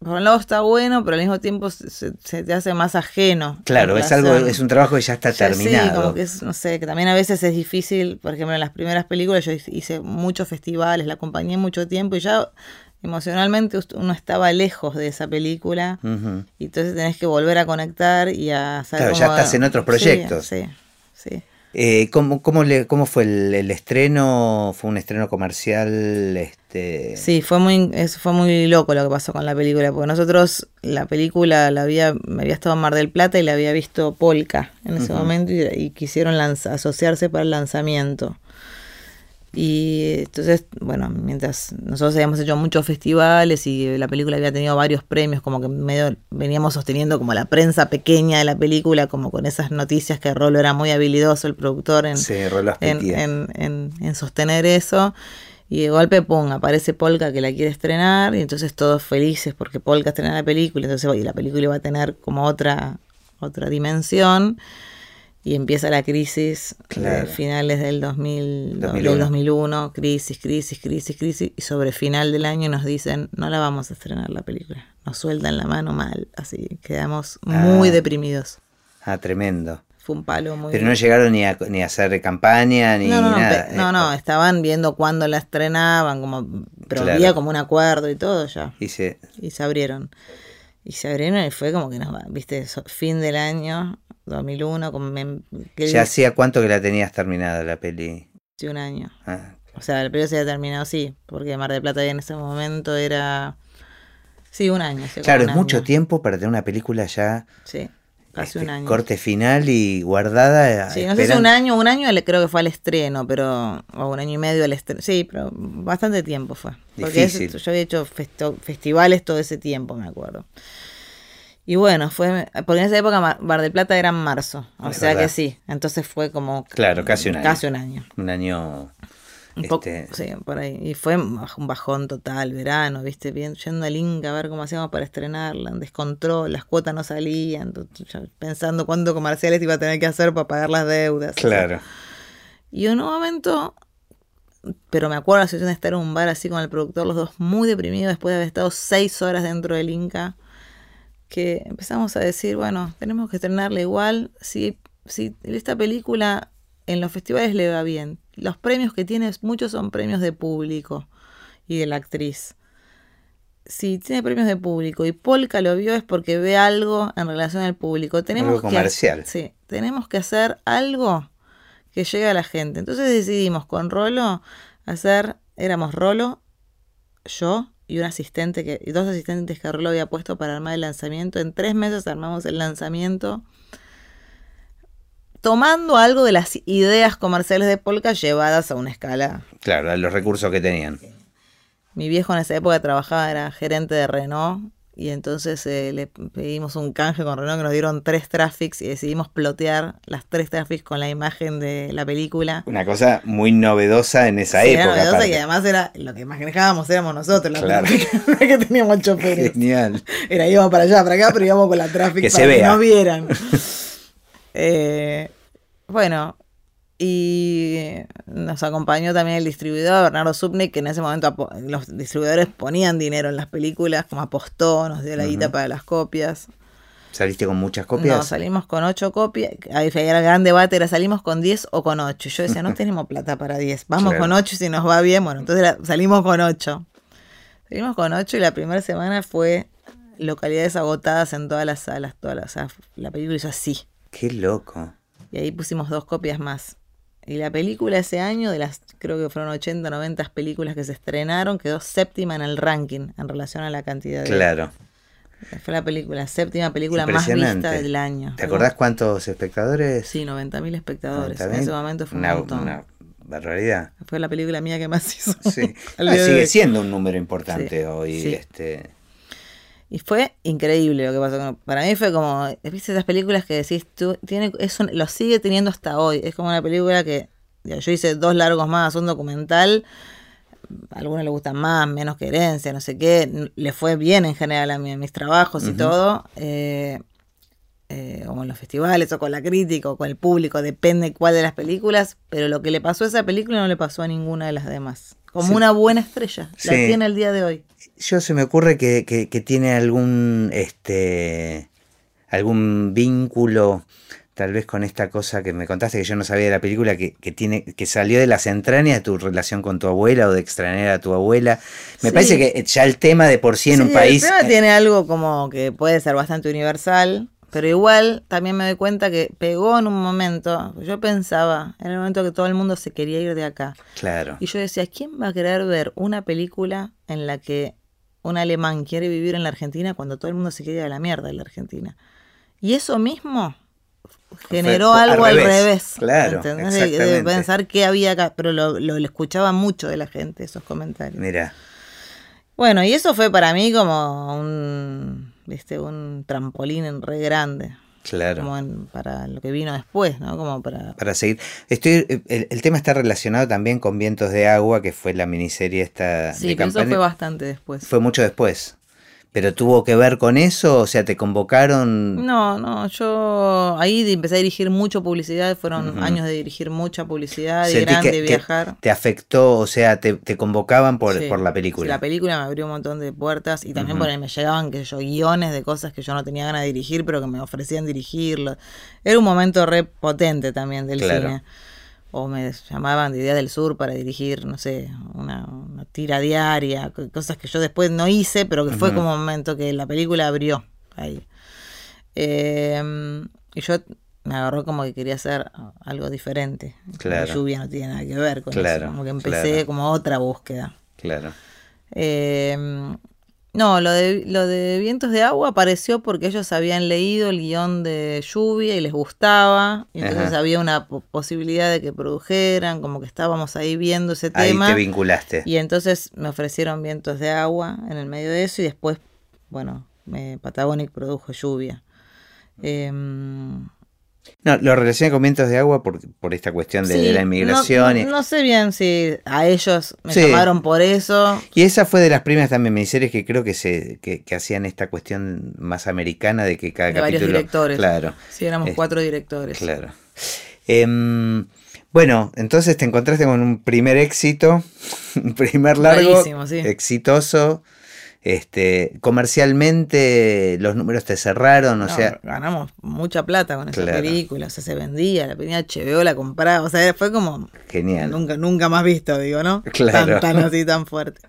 por un lado está bueno, pero al mismo tiempo se, te hace más ajeno. Claro, es algo, es un trabajo que ya está terminado. Sí, como que es, no sé, que también a veces es difícil, por ejemplo, en las primeras películas yo hice muchos festivales, la acompañé mucho tiempo y ya emocionalmente uno estaba lejos de esa película y entonces tenés que volver a conectar y a Claro, ya estás en otros proyectos. Sí, sí. Eh, ¿cómo, cómo, le, ¿Cómo fue el, estreno? ¿Fue un estreno comercial? Este... Sí, fue muy, fue muy loco lo que pasó con la película, porque nosotros la película la había, me había estado en Mar del Plata y la había visto Polka en ese momento y, quisieron asociarse para el lanzamiento. Y entonces, bueno, mientras nosotros habíamos hecho muchos festivales y la película había tenido varios premios, como que medio veníamos sosteniendo como la prensa pequeña de la película, como con esas noticias que Rolo era muy habilidoso, el productor, en, en, en, sostener eso. Y de golpe, pum, aparece Polka que la quiere estrenar y entonces todos felices porque Polka estrena la película, entonces y la película iba a tener como otra, otra dimensión y empieza la crisis de finales del, 2000, 2001. del 2001, crisis, crisis, crisis, crisis, y sobre final del año nos dicen, no la vamos a estrenar la película, nos sueltan la mano mal, así quedamos muy ah. deprimidos. Ah, tremendo. Fue un palo muy... Pero no llegaron ni a, ni a hacer campaña, ni no, no, nada. No, no, estaban viendo cuándo la estrenaban, como, pero había como un acuerdo y todo ya. Y se... Y se abrieron. Y se abrieron y fue como que nos va, viste, fin del año, 2001. Con ¿Ya hacía cuánto que la tenías terminada la peli? Sí, un año. Ah. O sea, la peli se había terminado, sí, porque Mar del Plata en ese momento era... Sí, un año. Claro, es mucho tiempo para tener una película ya... Sí. Un este, año. Corte final y guardada. Sí, no sé si un año, un año creo que fue al estreno, pero. O un año y medio al estreno. Sí, pero bastante tiempo fue. Porque Difícil. yo había hecho festivales todo ese tiempo, me acuerdo. Y bueno, fue, porque en esa época Bar del Plata era en marzo, o sea que sí, entonces fue como... Claro, casi un año. Casi un año. Un año... este... Sí, por ahí. Y fue un bajón total, verano, viste, bien, yendo al Inca a ver cómo hacíamos para estrenarla, descontrol, las cuotas no salían, pensando cuánto comerciales iba a tener que hacer para pagar las deudas. Claro. Y en un momento pero me acuerdo la situación de estar en un bar así con el productor, los dos muy deprimidos después de haber estado seis horas dentro del Inca que empezamos a decir, bueno, tenemos que estrenarla igual. Si, si esta película en los festivales le va bien, los premios que tiene, muchos son premios de público y de la actriz. Si tiene premios de público y Polka lo vio es porque ve algo en relación al público. Tenemos algo comercial. Que, sí, tenemos que hacer algo que llegue a la gente. Entonces decidimos con Rolo hacer, éramos Rolo, yo y un asistente que, y dos asistentes que Rolo había puesto para armar el lanzamiento. En tres meses armamos el lanzamiento. Tomando algo de las ideas comerciales de Polka llevadas a una escala. Claro, los recursos que tenían. Mi viejo en esa época trabajaba, era gerente de Renault y entonces eh, le pedimos un canje con Renault que nos dieron tres traffics y decidimos plotear las tres traffics con la imagen de la película. Una cosa muy novedosa en esa época. Era novedosa y además era lo que manejábamos éramos nosotros, la claro. que teníamos choferes. Genial. Era íbamos para allá, para acá, pero íbamos con la traffic que para se que no vieran. eh, bueno, y nos acompañó también el distribuidor Bernardo Subnik, que en ese momento los distribuidores ponían dinero en las películas, como apostó, nos dio la guita para las copias. ¿Saliste con muchas copias? No, salimos con ocho copias. Ahí era el gran debate, era salimos con diez o con ocho. Yo decía, no tenemos plata para diez, vamos con ocho si nos va bien. Bueno, entonces salimos con ocho. Salimos con ocho y la primera semana fue localidades agotadas en todas las salas. Todas las, la película hizo así. Qué loco. Y ahí pusimos dos copias más. Y la película ese año, de las creo que fueron 80, 90 películas que se estrenaron, quedó séptima en el ranking en relación a la cantidad de... Claro. Fue la película, séptima película más vista del año. ¿Te acordás cuántos espectadores? Sí, 90.000 espectadores. En ese momento fue una, un montón. Una barbaridad. Fue la película mía que más hizo. Sí. Ah, sigue siendo un número importante hoy. Este... Y fue increíble lo que pasó. Para mí fue como, ¿viste esas películas que decís tú? Tiene, eso lo sigue teniendo hasta hoy. Es como una película que yo hice dos largos más, un documental. A algunos le gustan más, menos que herencia, no sé qué. Le fue bien en general a, mis trabajos y todo. Eh, eh, o en los festivales, o con la crítica, o con el público, depende cuál de las películas, pero lo que le pasó a esa película no le pasó a ninguna de las demás. Como Sí. una buena estrella, la tiene el día de hoy. Yo se me ocurre que, que- que tiene algún este algún vínculo tal vez con esta cosa que me contaste que yo no sabía de la película que, que tiene que salió de las entrañas de tu relación con tu abuela o de extrañar a tu abuela. Me Sí. parece que ya el tema de por sí en Sí, un país El tema eh, tiene algo como que puede ser bastante universal, pero igual también me doy cuenta que pegó en un momento. Yo pensaba, en el momento que todo el mundo se quería ir de acá. claro. Y yo decía, ¿quién va a querer ver una película en la que un alemán quiere vivir en la Argentina cuando todo el mundo se quiere ir a la mierda de la Argentina? Y eso mismo generó algo al revés. revés. Claro. De- De, pensar qué había acá, pero lo, lo- lo escuchaba mucho de la gente, esos comentarios. Mira, Bueno, y eso fue para mí como un, ¿viste? un trampolín en re grande. claro. Como en- para lo que vino después, ¿no? Como para... Para seguir, estoy el, el tema está relacionado también con Vientos de Agua, que fue la miniserie esta Sí, de pero eso fue bastante después. Fue mucho después. Pero tuvo que ver con eso, o sea, te convocaron. No, no, yo ahí empecé a dirigir mucho publicidad, fueron años de dirigir mucha publicidad, de grande, que- que viajar. te afectó, o sea, te, te convocaban por, Sí, por la sí, película. la película me abrió un montón de puertas y también por ahí me llegaban que yo guiones de cosas que yo no tenía ganas de dirigir, pero que me ofrecían dirigirlo. Era un momento re potente también del Claro. cine. O me llamaban de Idea del Sur para dirigir, no sé, una, una tira diaria, co- cosas que yo después no hice, pero que fue como un momento que la película abrió ahí. Eh, y yo me agarró como que quería hacer algo diferente. Claro. La lluvia no tiene nada que ver con Claro, eso. Como que empecé claro. como otra búsqueda. Claro. Eh, no, lo de, lo de Vientos de Agua apareció porque ellos habían leído el guion de Lluvia y les gustaba. Y entonces Ajá. había una po- posibilidad de que produjeran, como que estábamos ahí viendo ese Ahí tema. te vinculaste. Y entonces me ofrecieron Vientos de Agua en el medio de eso y después, bueno, me, Patagonic produjo Lluvia. Em, No, lo relacioné con vientos de agua por, por esta cuestión de, la inmigración. No, y- no- no sé bien si a ellos me Sí. llamaron por eso. Y esa fue de las primeras también miniseries que creo que se que, que hacían esta cuestión más americana de que cada De varios capítulo. directores. Claro, Sí, éramos Eh, cuatro directores. claro. Em, bueno, entonces te encontraste con un primer éxito, un primer largo, sí. exitoso. Este, comercialmente los números te cerraron, o No, sea, ganamos mucha plata con esa Claro. película, o sea, se vendía, la película HBO la compraba, o sea, fue como genial. nunca, nunca más visto, digo, ¿no? Claro. Tan, tan así, tan fuerte.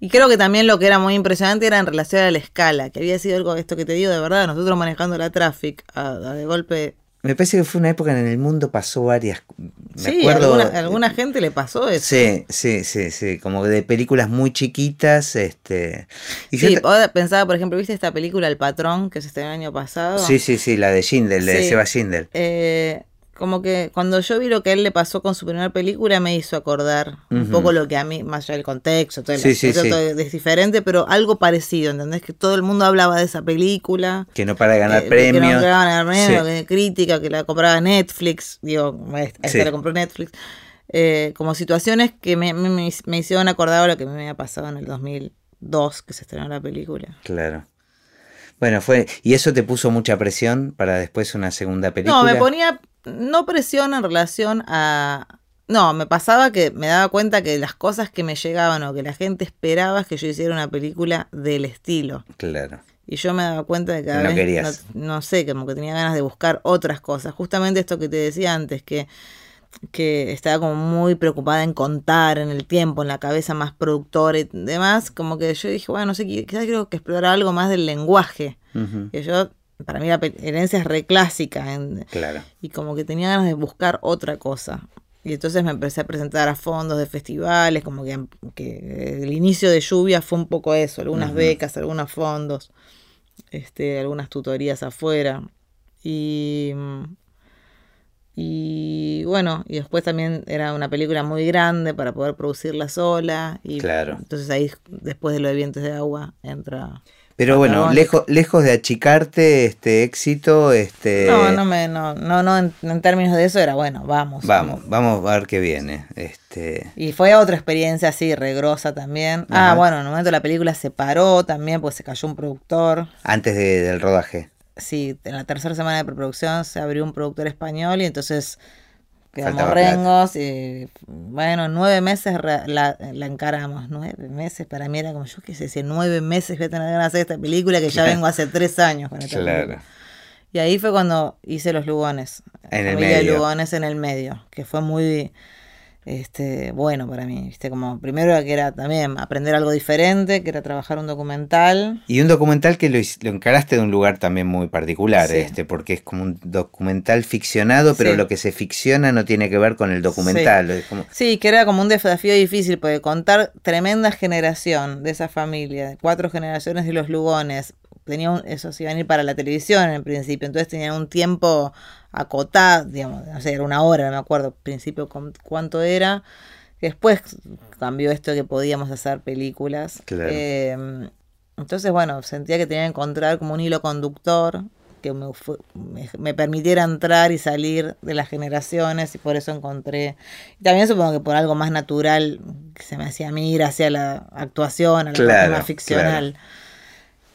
Y creo que también lo que era muy impresionante era en relación a la escala, que había sido algo, esto que te digo de verdad, nosotros manejando la traffic, a, a de golpe... Me parece que fue una época en el mundo pasó varias. Me sí, acuerdo. alguna, gente le pasó eso. Sí, sí, sí, sí, como de películas muy chiquitas, este. y yo Sí, ahora pensaba, por ejemplo, ¿viste esta película El Patrón que se estrenó el año pasado? sí, sí, sí, la de Schindler, la de Sí. Seba Schindler. Eh, como que cuando yo vi lo que a él le pasó con su primera película me hizo acordar un poco lo que a mí, más allá del contexto, todo el Sí, sí, eso sí. todo es diferente, pero algo parecido, ¿entendés? Que todo el mundo hablaba de esa película. Que no para de ganar eh, Que premios. no ganaban ganar premios, que crítica, que la compraba Netflix, digo, esta la compró Netflix. Eh, como situaciones que me, me, me- hicieron acordar lo que me había pasado en el 2002 que se estrenó la película. Claro. Bueno, fue. ¿Y eso te puso mucha presión para después una segunda película? No, me ponía, no presión en relación a... No, me pasaba que me daba cuenta que las cosas que me llegaban o que la gente esperaba es que yo hiciera una película del estilo. Claro. Y yo me daba cuenta de que cada No vez, querías. no, no sé, como que tenía ganas de buscar otras cosas. Justamente esto que te decía antes, que, que estaba como muy preocupada en contar en el tiempo, en la cabeza más productora y demás, como que yo dije, bueno, no sé, qui- quizás creo que explorar algo más del lenguaje. Que yo, para mí la herencia es re clásica, en- Claro. y como que tenía ganas de buscar otra cosa. Y entonces me empecé a presentar a fondos de festivales, como que, que el inicio de lluvia fue un poco eso, algunas becas, algunos fondos, este, algunas tutorías afuera. Y, y bueno, y después también era una película muy grande para poder producirla sola. Y Claro. entonces ahí, después de lo de Vientos de Agua, entra... Pero bueno, lejos, lejos de achicarte este éxito, este. No, no, me, no, no, no en, en términos de eso era bueno, vamos. Vamos, vamos a ver qué viene. Este. Y fue otra experiencia así, regrosa también. Ajá. Ah, bueno, en un momento la película se paró también, pues se cayó un productor. Antes de- del rodaje. sí, en la tercera semana de preproducción se abrió un productor español y entonces quedamos rengos y bueno, nueve meses re- la, la encaramos, nueve meses, para mí era como yo qué sé, si nueve meses voy a tener ganas de hacer esta película que ya vengo hace tres años con esta Claro. película. Y ahí fue cuando hice Los Lugones, En el medio. Lugones en el medio, que fue muy este, bueno para mí, viste, como primero que era también aprender algo diferente, que era trabajar un documental. Y un documental que lo, lo encaraste de un lugar también muy particular, Sí. este, porque es como un documental ficcionado, pero Sí. lo que se ficciona no tiene que ver con el documental. es como- Sí, que era como un desafío difícil, porque contar tremenda generación de esa familia, de cuatro generaciones de los Lugones, tenía un- esos iban a ir para la televisión en principio, entonces tenían un tiempo acotado, digamos, no sé, era una hora, no me acuerdo al principio con- cuánto era. Después cambió esto que podíamos hacer películas. Claro. Eh, entonces, bueno, sentía que tenía que encontrar como un hilo conductor que me, me, me permitiera entrar y salir de las generaciones y por eso encontré. Y también supongo que por algo más natural que se me hacía a mí ir hacia la actuación, a la Claro, ficcional.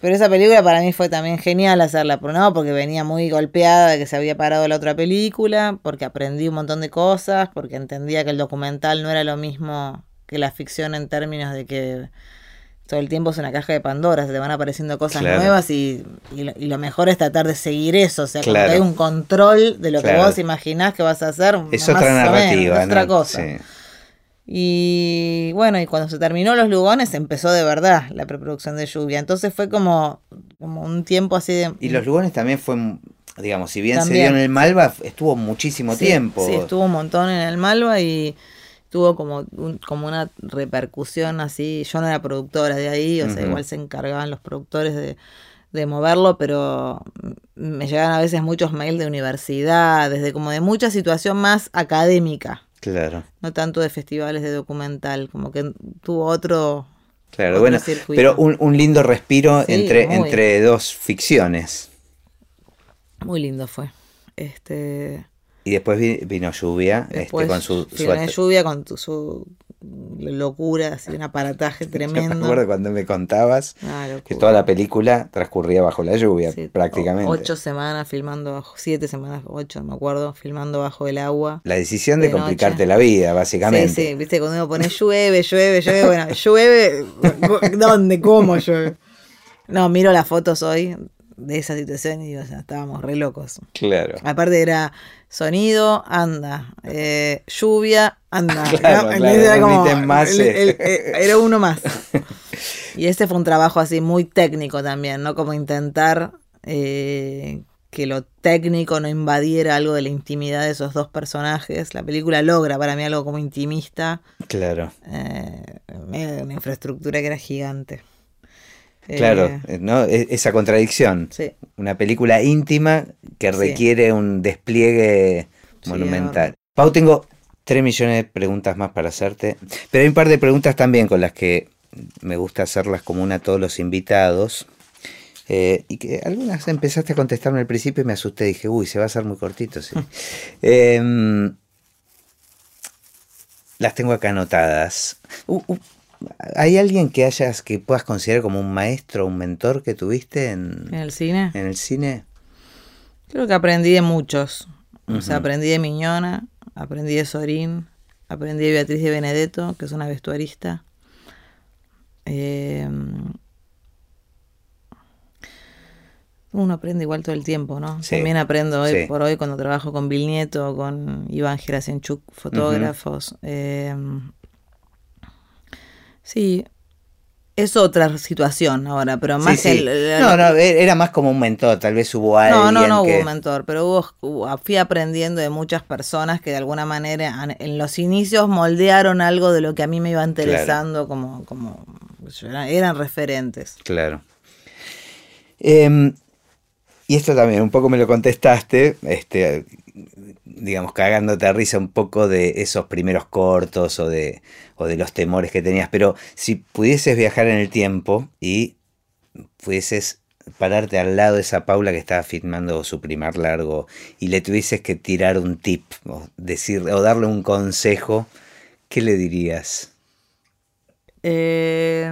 Pero esa película para mí fue también genial hacerla, por no, porque venía muy golpeada de que se había parado la otra película, porque aprendí un montón de cosas, porque entendía que el documental no era lo mismo que la ficción en términos de que todo el tiempo es una caja de Pandora, se te van apareciendo cosas Claro. nuevas y, y, lo, y lo mejor es tratar de seguir eso, o sea, Claro. que hay un control de lo Claro. que vos imaginás que vas a hacer. Es más otra o menos, narrativa, es otra ¿no? cosa. Sí. Y bueno, y cuando se terminó Los Lugones empezó de verdad la preproducción de Lluvia. Entonces fue como, como un tiempo así de... Y Los Lugones también fue, digamos, si bien se dio en el Malva, estuvo muchísimo Sí, tiempo. Sí, estuvo un montón en el Malva y tuvo como, un- como una repercusión así. Yo no era productora de ahí, o sea, igual se encargaban los productores de, de moverlo, pero me llegaban a veces muchos mails de universidades, de como de mucha situación más académica, Claro, no tanto de festivales de documental, como que tuvo otro... claro. Otro Bueno, circuito. pero un, un lindo respiro Sí, entre, muy. entre dos ficciones. Muy lindo fue. Este, Y después vi- vino Lluvia, después este, con su... su lluvia con tu- su locura, así un aparataje Yo tremendo. me acuerdo cuando me contabas Una que toda la película transcurría bajo la lluvia, Sí, prácticamente. Ocho semanas filmando siete semanas, ocho, no me acuerdo, filmando bajo el agua. La decisión de, de complicarte noche. la vida, básicamente. Sí, sí, viste, cuando uno pone llueve, llueve, llueve, bueno, llueve, ¿dónde? ¿Cómo llueve? No, miro las fotos hoy de esa situación y o sea, estábamos re locos. Claro. Aparte era sonido, anda, eh, lluvia, anda. Claro, Era, como- el- el- eh, era uno más. Y ese fue un trabajo así muy técnico también, ¿no? Como intentar eh, que lo técnico no invadiera algo de la intimidad de esos dos personajes. La película logra para mí algo como intimista, Claro, eh, una infraestructura que era gigante. Eh, claro, ¿no? E- Esa contradicción. sí. Una película íntima que Sí. requiere un despliegue Sí, monumental. Pau, tengo tres millones de preguntas más para hacerte, pero hay un par de preguntas también con las que me gusta hacerlas común a todos los invitados. eh, y que algunas empezaste a contestarme al principio y me asusté. Dije, uy, se va a hacer muy cortito. sí". Em, las tengo acá anotadas. Uh, uh, ¿Hay alguien que hayas que puedas considerar como un maestro, un mentor que tuviste en, En el cine. en el cine? Creo que aprendí de muchos. O sea, aprendí de Miñona, aprendí de Sorín, aprendí de Beatriz de Benedetto, que es una vestuarista. Eh, uno aprende igual todo el tiempo, ¿no? Sí, También aprendo hoy sí. por hoy cuando trabajo con Bill Nieto, con Iván Gerasenchuk, fotógrafos. Eh, sí, es otra situación ahora, pero más Sí, sí. el- el- no, no, e- era más como un mentor, tal vez hubo alguien no, no, no que... hubo un mentor, pero hubo, hubo- fui aprendiendo de muchas personas que de alguna manera en los inicios moldearon algo de lo que a mí me iba interesando como, como eran, eran referentes. Claro. Em, y esto también, un poco me lo contestaste, este, digamos, cagándote a risa un poco de esos primeros cortos o de, o de los temores que tenías, pero si pudieses viajar en el tiempo y pudieses pararte al lado de esa Paula que estaba filmando su primer largo y le tuvieses que tirar un tip o, decir, o darle un consejo, ¿qué le dirías? Eh,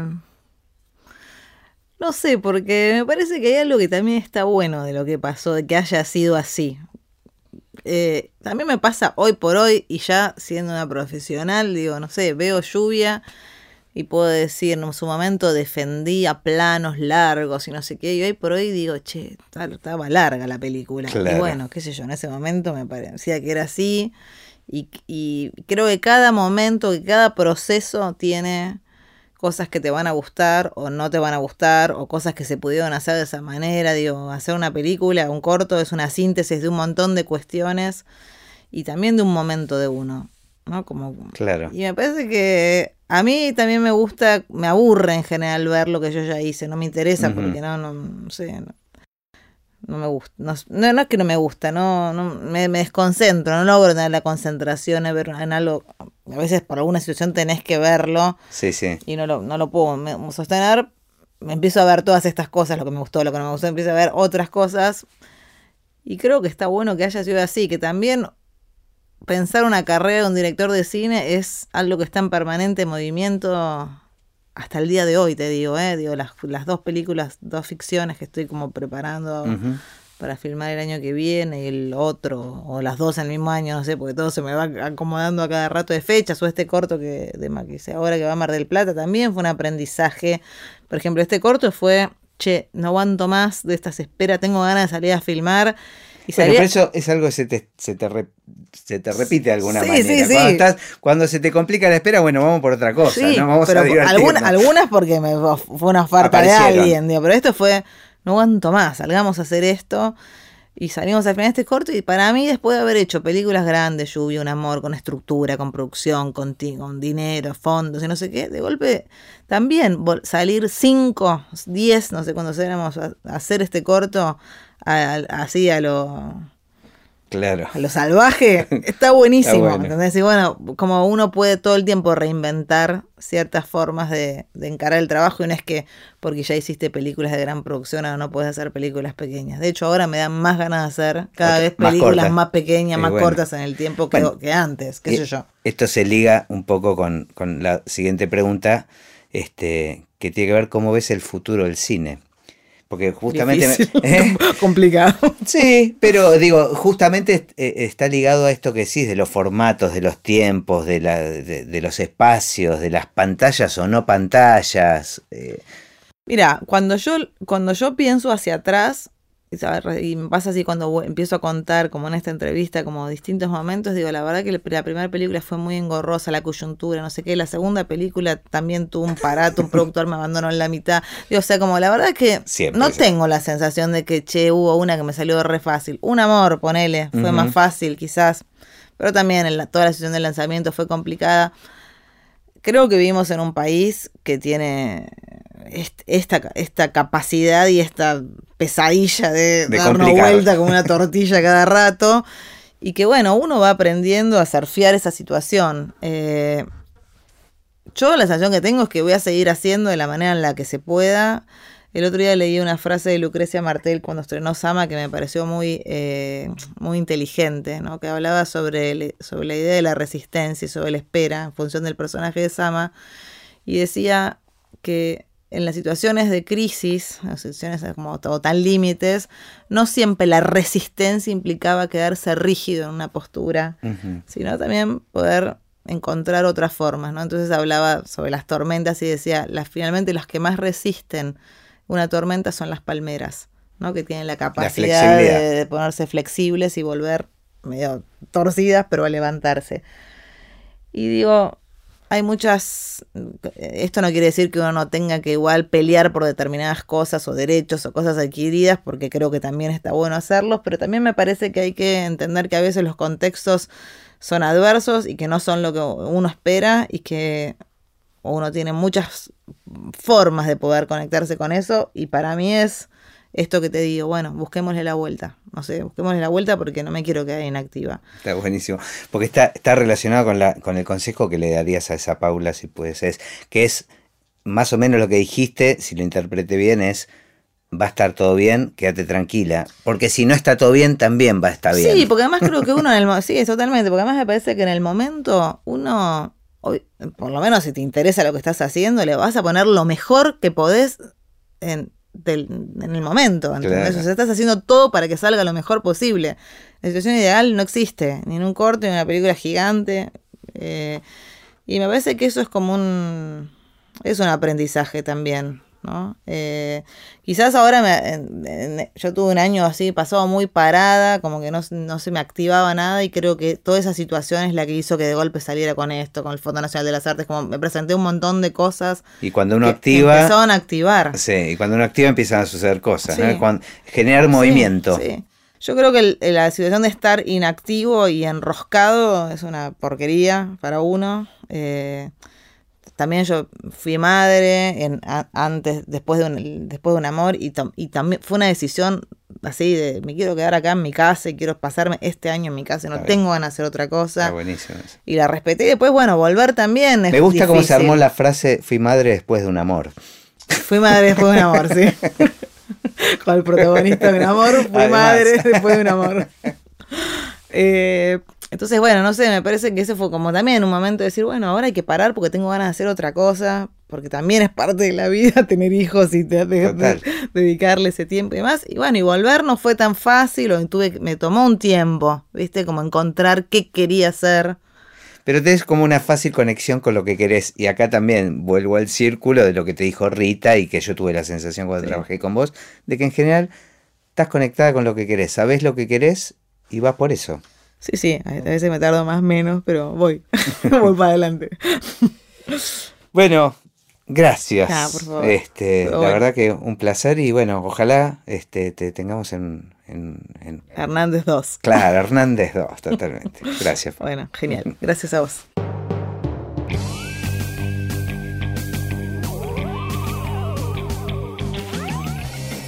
No sé, porque me parece que hay algo que también está bueno de lo que pasó, de que haya sido así. Eh, también me pasa hoy por hoy, y ya siendo una profesional, digo, no sé, veo lluvia y puedo decir, en su momento defendía planos largos y no sé qué, y hoy por hoy digo, che, estaba larga la película. Y bueno, qué sé yo, en ese momento me parecía que era así, y, y creo que cada momento, que cada proceso tiene cosas que te van a gustar o no te van a gustar, o cosas que se pudieron hacer de esa manera. Digo, hacer una película, un corto, es una síntesis de un montón de cuestiones y también de un momento de uno. ¿no? Como, claro. Y me parece que a mí también me gusta, me aburre en general ver lo que yo ya hice, no me interesa porque no, no, no sé, no me gusta. No, no, es que no me gusta, no, no me, desconcentro, no logro tener la concentración en ver en algo. A veces por alguna situación tenés que verlo. Sí, sí. Y no lo, no lo puedo sostener. Me empiezo a ver todas estas cosas, lo que me gustó, lo que no me gustó, empiezo a ver otras cosas. Y creo que está bueno que haya sido así, que también pensar una carrera de un director de cine es algo que está en permanente movimiento hasta el día de hoy, te digo, ¿eh? digo las, las dos películas, dos ficciones que estoy como preparando para filmar el año que viene y el otro, o las dos en el mismo año, no sé, porque todo se me va acomodando a cada rato de fechas, o este corto que de que ahora que va a Mar del Plata también fue un aprendizaje. Por ejemplo, este corto fue, che, no aguanto más de estas esperas, tengo ganas de salir a filmar pero eso es algo que se te, se te, se te repite de alguna manera. cuando, estás, cuando se te complica la espera, bueno, vamos por otra cosa, ¿no? Vamos a algunas, algunas porque me, fue una oferta de alguien, digo, pero esto fue, no aguanto más, salgamos a hacer esto. Y salimos al final de este corto y para mí después de haber hecho películas grandes, Lluvia, Un Amor, con estructura, con producción, con, con dinero, fondos y no sé qué, de golpe también salir 5, 10, no sé cuándo éramos a hacer este corto, así a lo Claro. A lo salvaje, está buenísimo. Y bueno, como uno puede todo el tiempo reinventar ciertas formas de, encarar el trabajo, y no es que porque ya hiciste películas de gran producción ahora no puedes hacer películas pequeñas. De hecho, ahora me dan más ganas de hacer cada vez películas más, pequeñas, más cortas en el tiempo que, que antes, qué sé yo. Esto se liga un poco con, con la siguiente pregunta, este, que tiene que ver cómo ves el futuro del cine porque justamente... ¿eh? Complicado. Sí, pero digo, justamente eh, está ligado a esto que decís, de los formatos, de los tiempos, de, la, de, los espacios, de las pantallas o no pantallas. Eh. Mira, cuando yo, cuando yo pienso hacia atrás, y me pasa así cuando empiezo a contar, como en esta entrevista, como distintos momentos, digo, la verdad que la primera película fue muy engorrosa, la coyuntura, no sé qué, la segunda película también tuvo un parato, un productor me abandonó en la mitad, digo, o sea, como la verdad que no tengo la sensación de que, che, hubo una que me salió re fácil, un amor, ponele, fue más fácil quizás, pero también en la, toda la sesión de lanzamiento fue complicada. Creo que vivimos en un país que tiene esta, esta capacidad y esta pesadilla de, dar una vuelta como una tortilla cada rato. Y que bueno, uno va aprendiendo a surfear esa situación. Eh, yo la sensación que tengo es que voy a seguir haciendo de la manera en la que se pueda. El otro día leí una frase de Lucrecia Martel cuando estrenó Sama que me pareció muy, eh, muy inteligente, ¿no? que hablaba sobre, sobre la idea de la resistencia y sobre la espera en función del personaje de Sama. Y decía que en las situaciones de crisis, en las situaciones como tan límites, no siempre la resistencia implicaba quedarse rígido en una postura, sino también poder encontrar otras formas, ¿no? Entonces hablaba sobre las tormentas y decía, las, finalmente las que más resisten una tormenta son las palmeras, ¿no? Que tienen la capacidad de, ponerse flexibles y volver medio torcidas, pero a levantarse. Y digo, hay muchas, esto no quiere decir que uno no tenga que igual pelear por determinadas cosas o derechos o cosas adquiridas, porque creo que también está bueno hacerlos, pero también me parece que hay que entender que a veces los contextos son adversos y que no son lo que uno espera y que uno tiene muchas formas de poder conectarse con eso y para mí es esto que te digo, bueno, busquémosle la vuelta. No sé, busquémosle la vuelta porque no me quiero quedar inactiva. Está buenísimo. Porque está, está relacionado con, la, con el consejo que le darías a esa Paula, si puedes, es que es más o menos lo que dijiste, si lo interprete bien, es va a estar todo bien, quédate tranquila. Porque si no está todo bien, también va a estar bien. Sí, porque además creo que uno en el sí, totalmente, porque además me parece que en el momento uno, por lo menos si te interesa lo que estás haciendo, le vas a poner lo mejor que podés en, en el momento. ¿entendés? O sea, estás haciendo todo para que salga lo mejor posible. La situación ideal no existe, ni en un corte, ni en una película gigante. Eh, y me parece que eso es como un. Es un aprendizaje también. ¿No? Eh, quizás ahora me, yo tuve un año así, pasado muy parada, como que no, se me activaba nada y creo que toda esa situación es la que hizo que de golpe saliera con esto, con el Fondo Nacional de las Artes, como me presenté un montón de cosas. Y cuando uno activa... empezaban a activar. Sí, y cuando uno activa empiezan a suceder cosas, generar movimiento. Yo creo que la situación de estar inactivo y enroscado es una porquería para uno. Eh, también yo fui madre en, antes, después de un, después de un amor y, y también fue una decisión así de me quiero quedar acá en mi casa y quiero pasarme este año en mi casa, no tengo ganas de hacer otra cosa. Está buenísimo Y la respeté y después, bueno, volver también. me gusta cómo se armó la frase fui madre después de un amor. Fui madre después de un amor, sí. Con el protagonista de un amor, fui madre después de un amor. Eh, entonces, bueno, no sé, me parece que ese fue como también un momento de decir, bueno, ahora hay que parar porque tengo ganas de hacer otra cosa, porque también es parte de la vida tener hijos y dedicarle ese tiempo y demás. Y bueno, y volver no fue tan fácil, o tuve, me tomó un tiempo, ¿viste? Como encontrar qué quería hacer. Pero tenés como una fácil conexión con lo que querés. Y acá también vuelvo al círculo de lo que te dijo Rita y que yo tuve la sensación cuando trabajé con vos, de que en general estás conectada con lo que querés, sabés lo que querés y vas por eso. Sí, sí, a veces me tardo más menos, pero voy, voy para adelante. Bueno, gracias. Ah, por favor. Este, la verdad que un placer y bueno, ojalá este, te tengamos en, en, Hernández 2. Claro, Hernández 2, totalmente. Gracias. bueno, genial. Gracias a vos.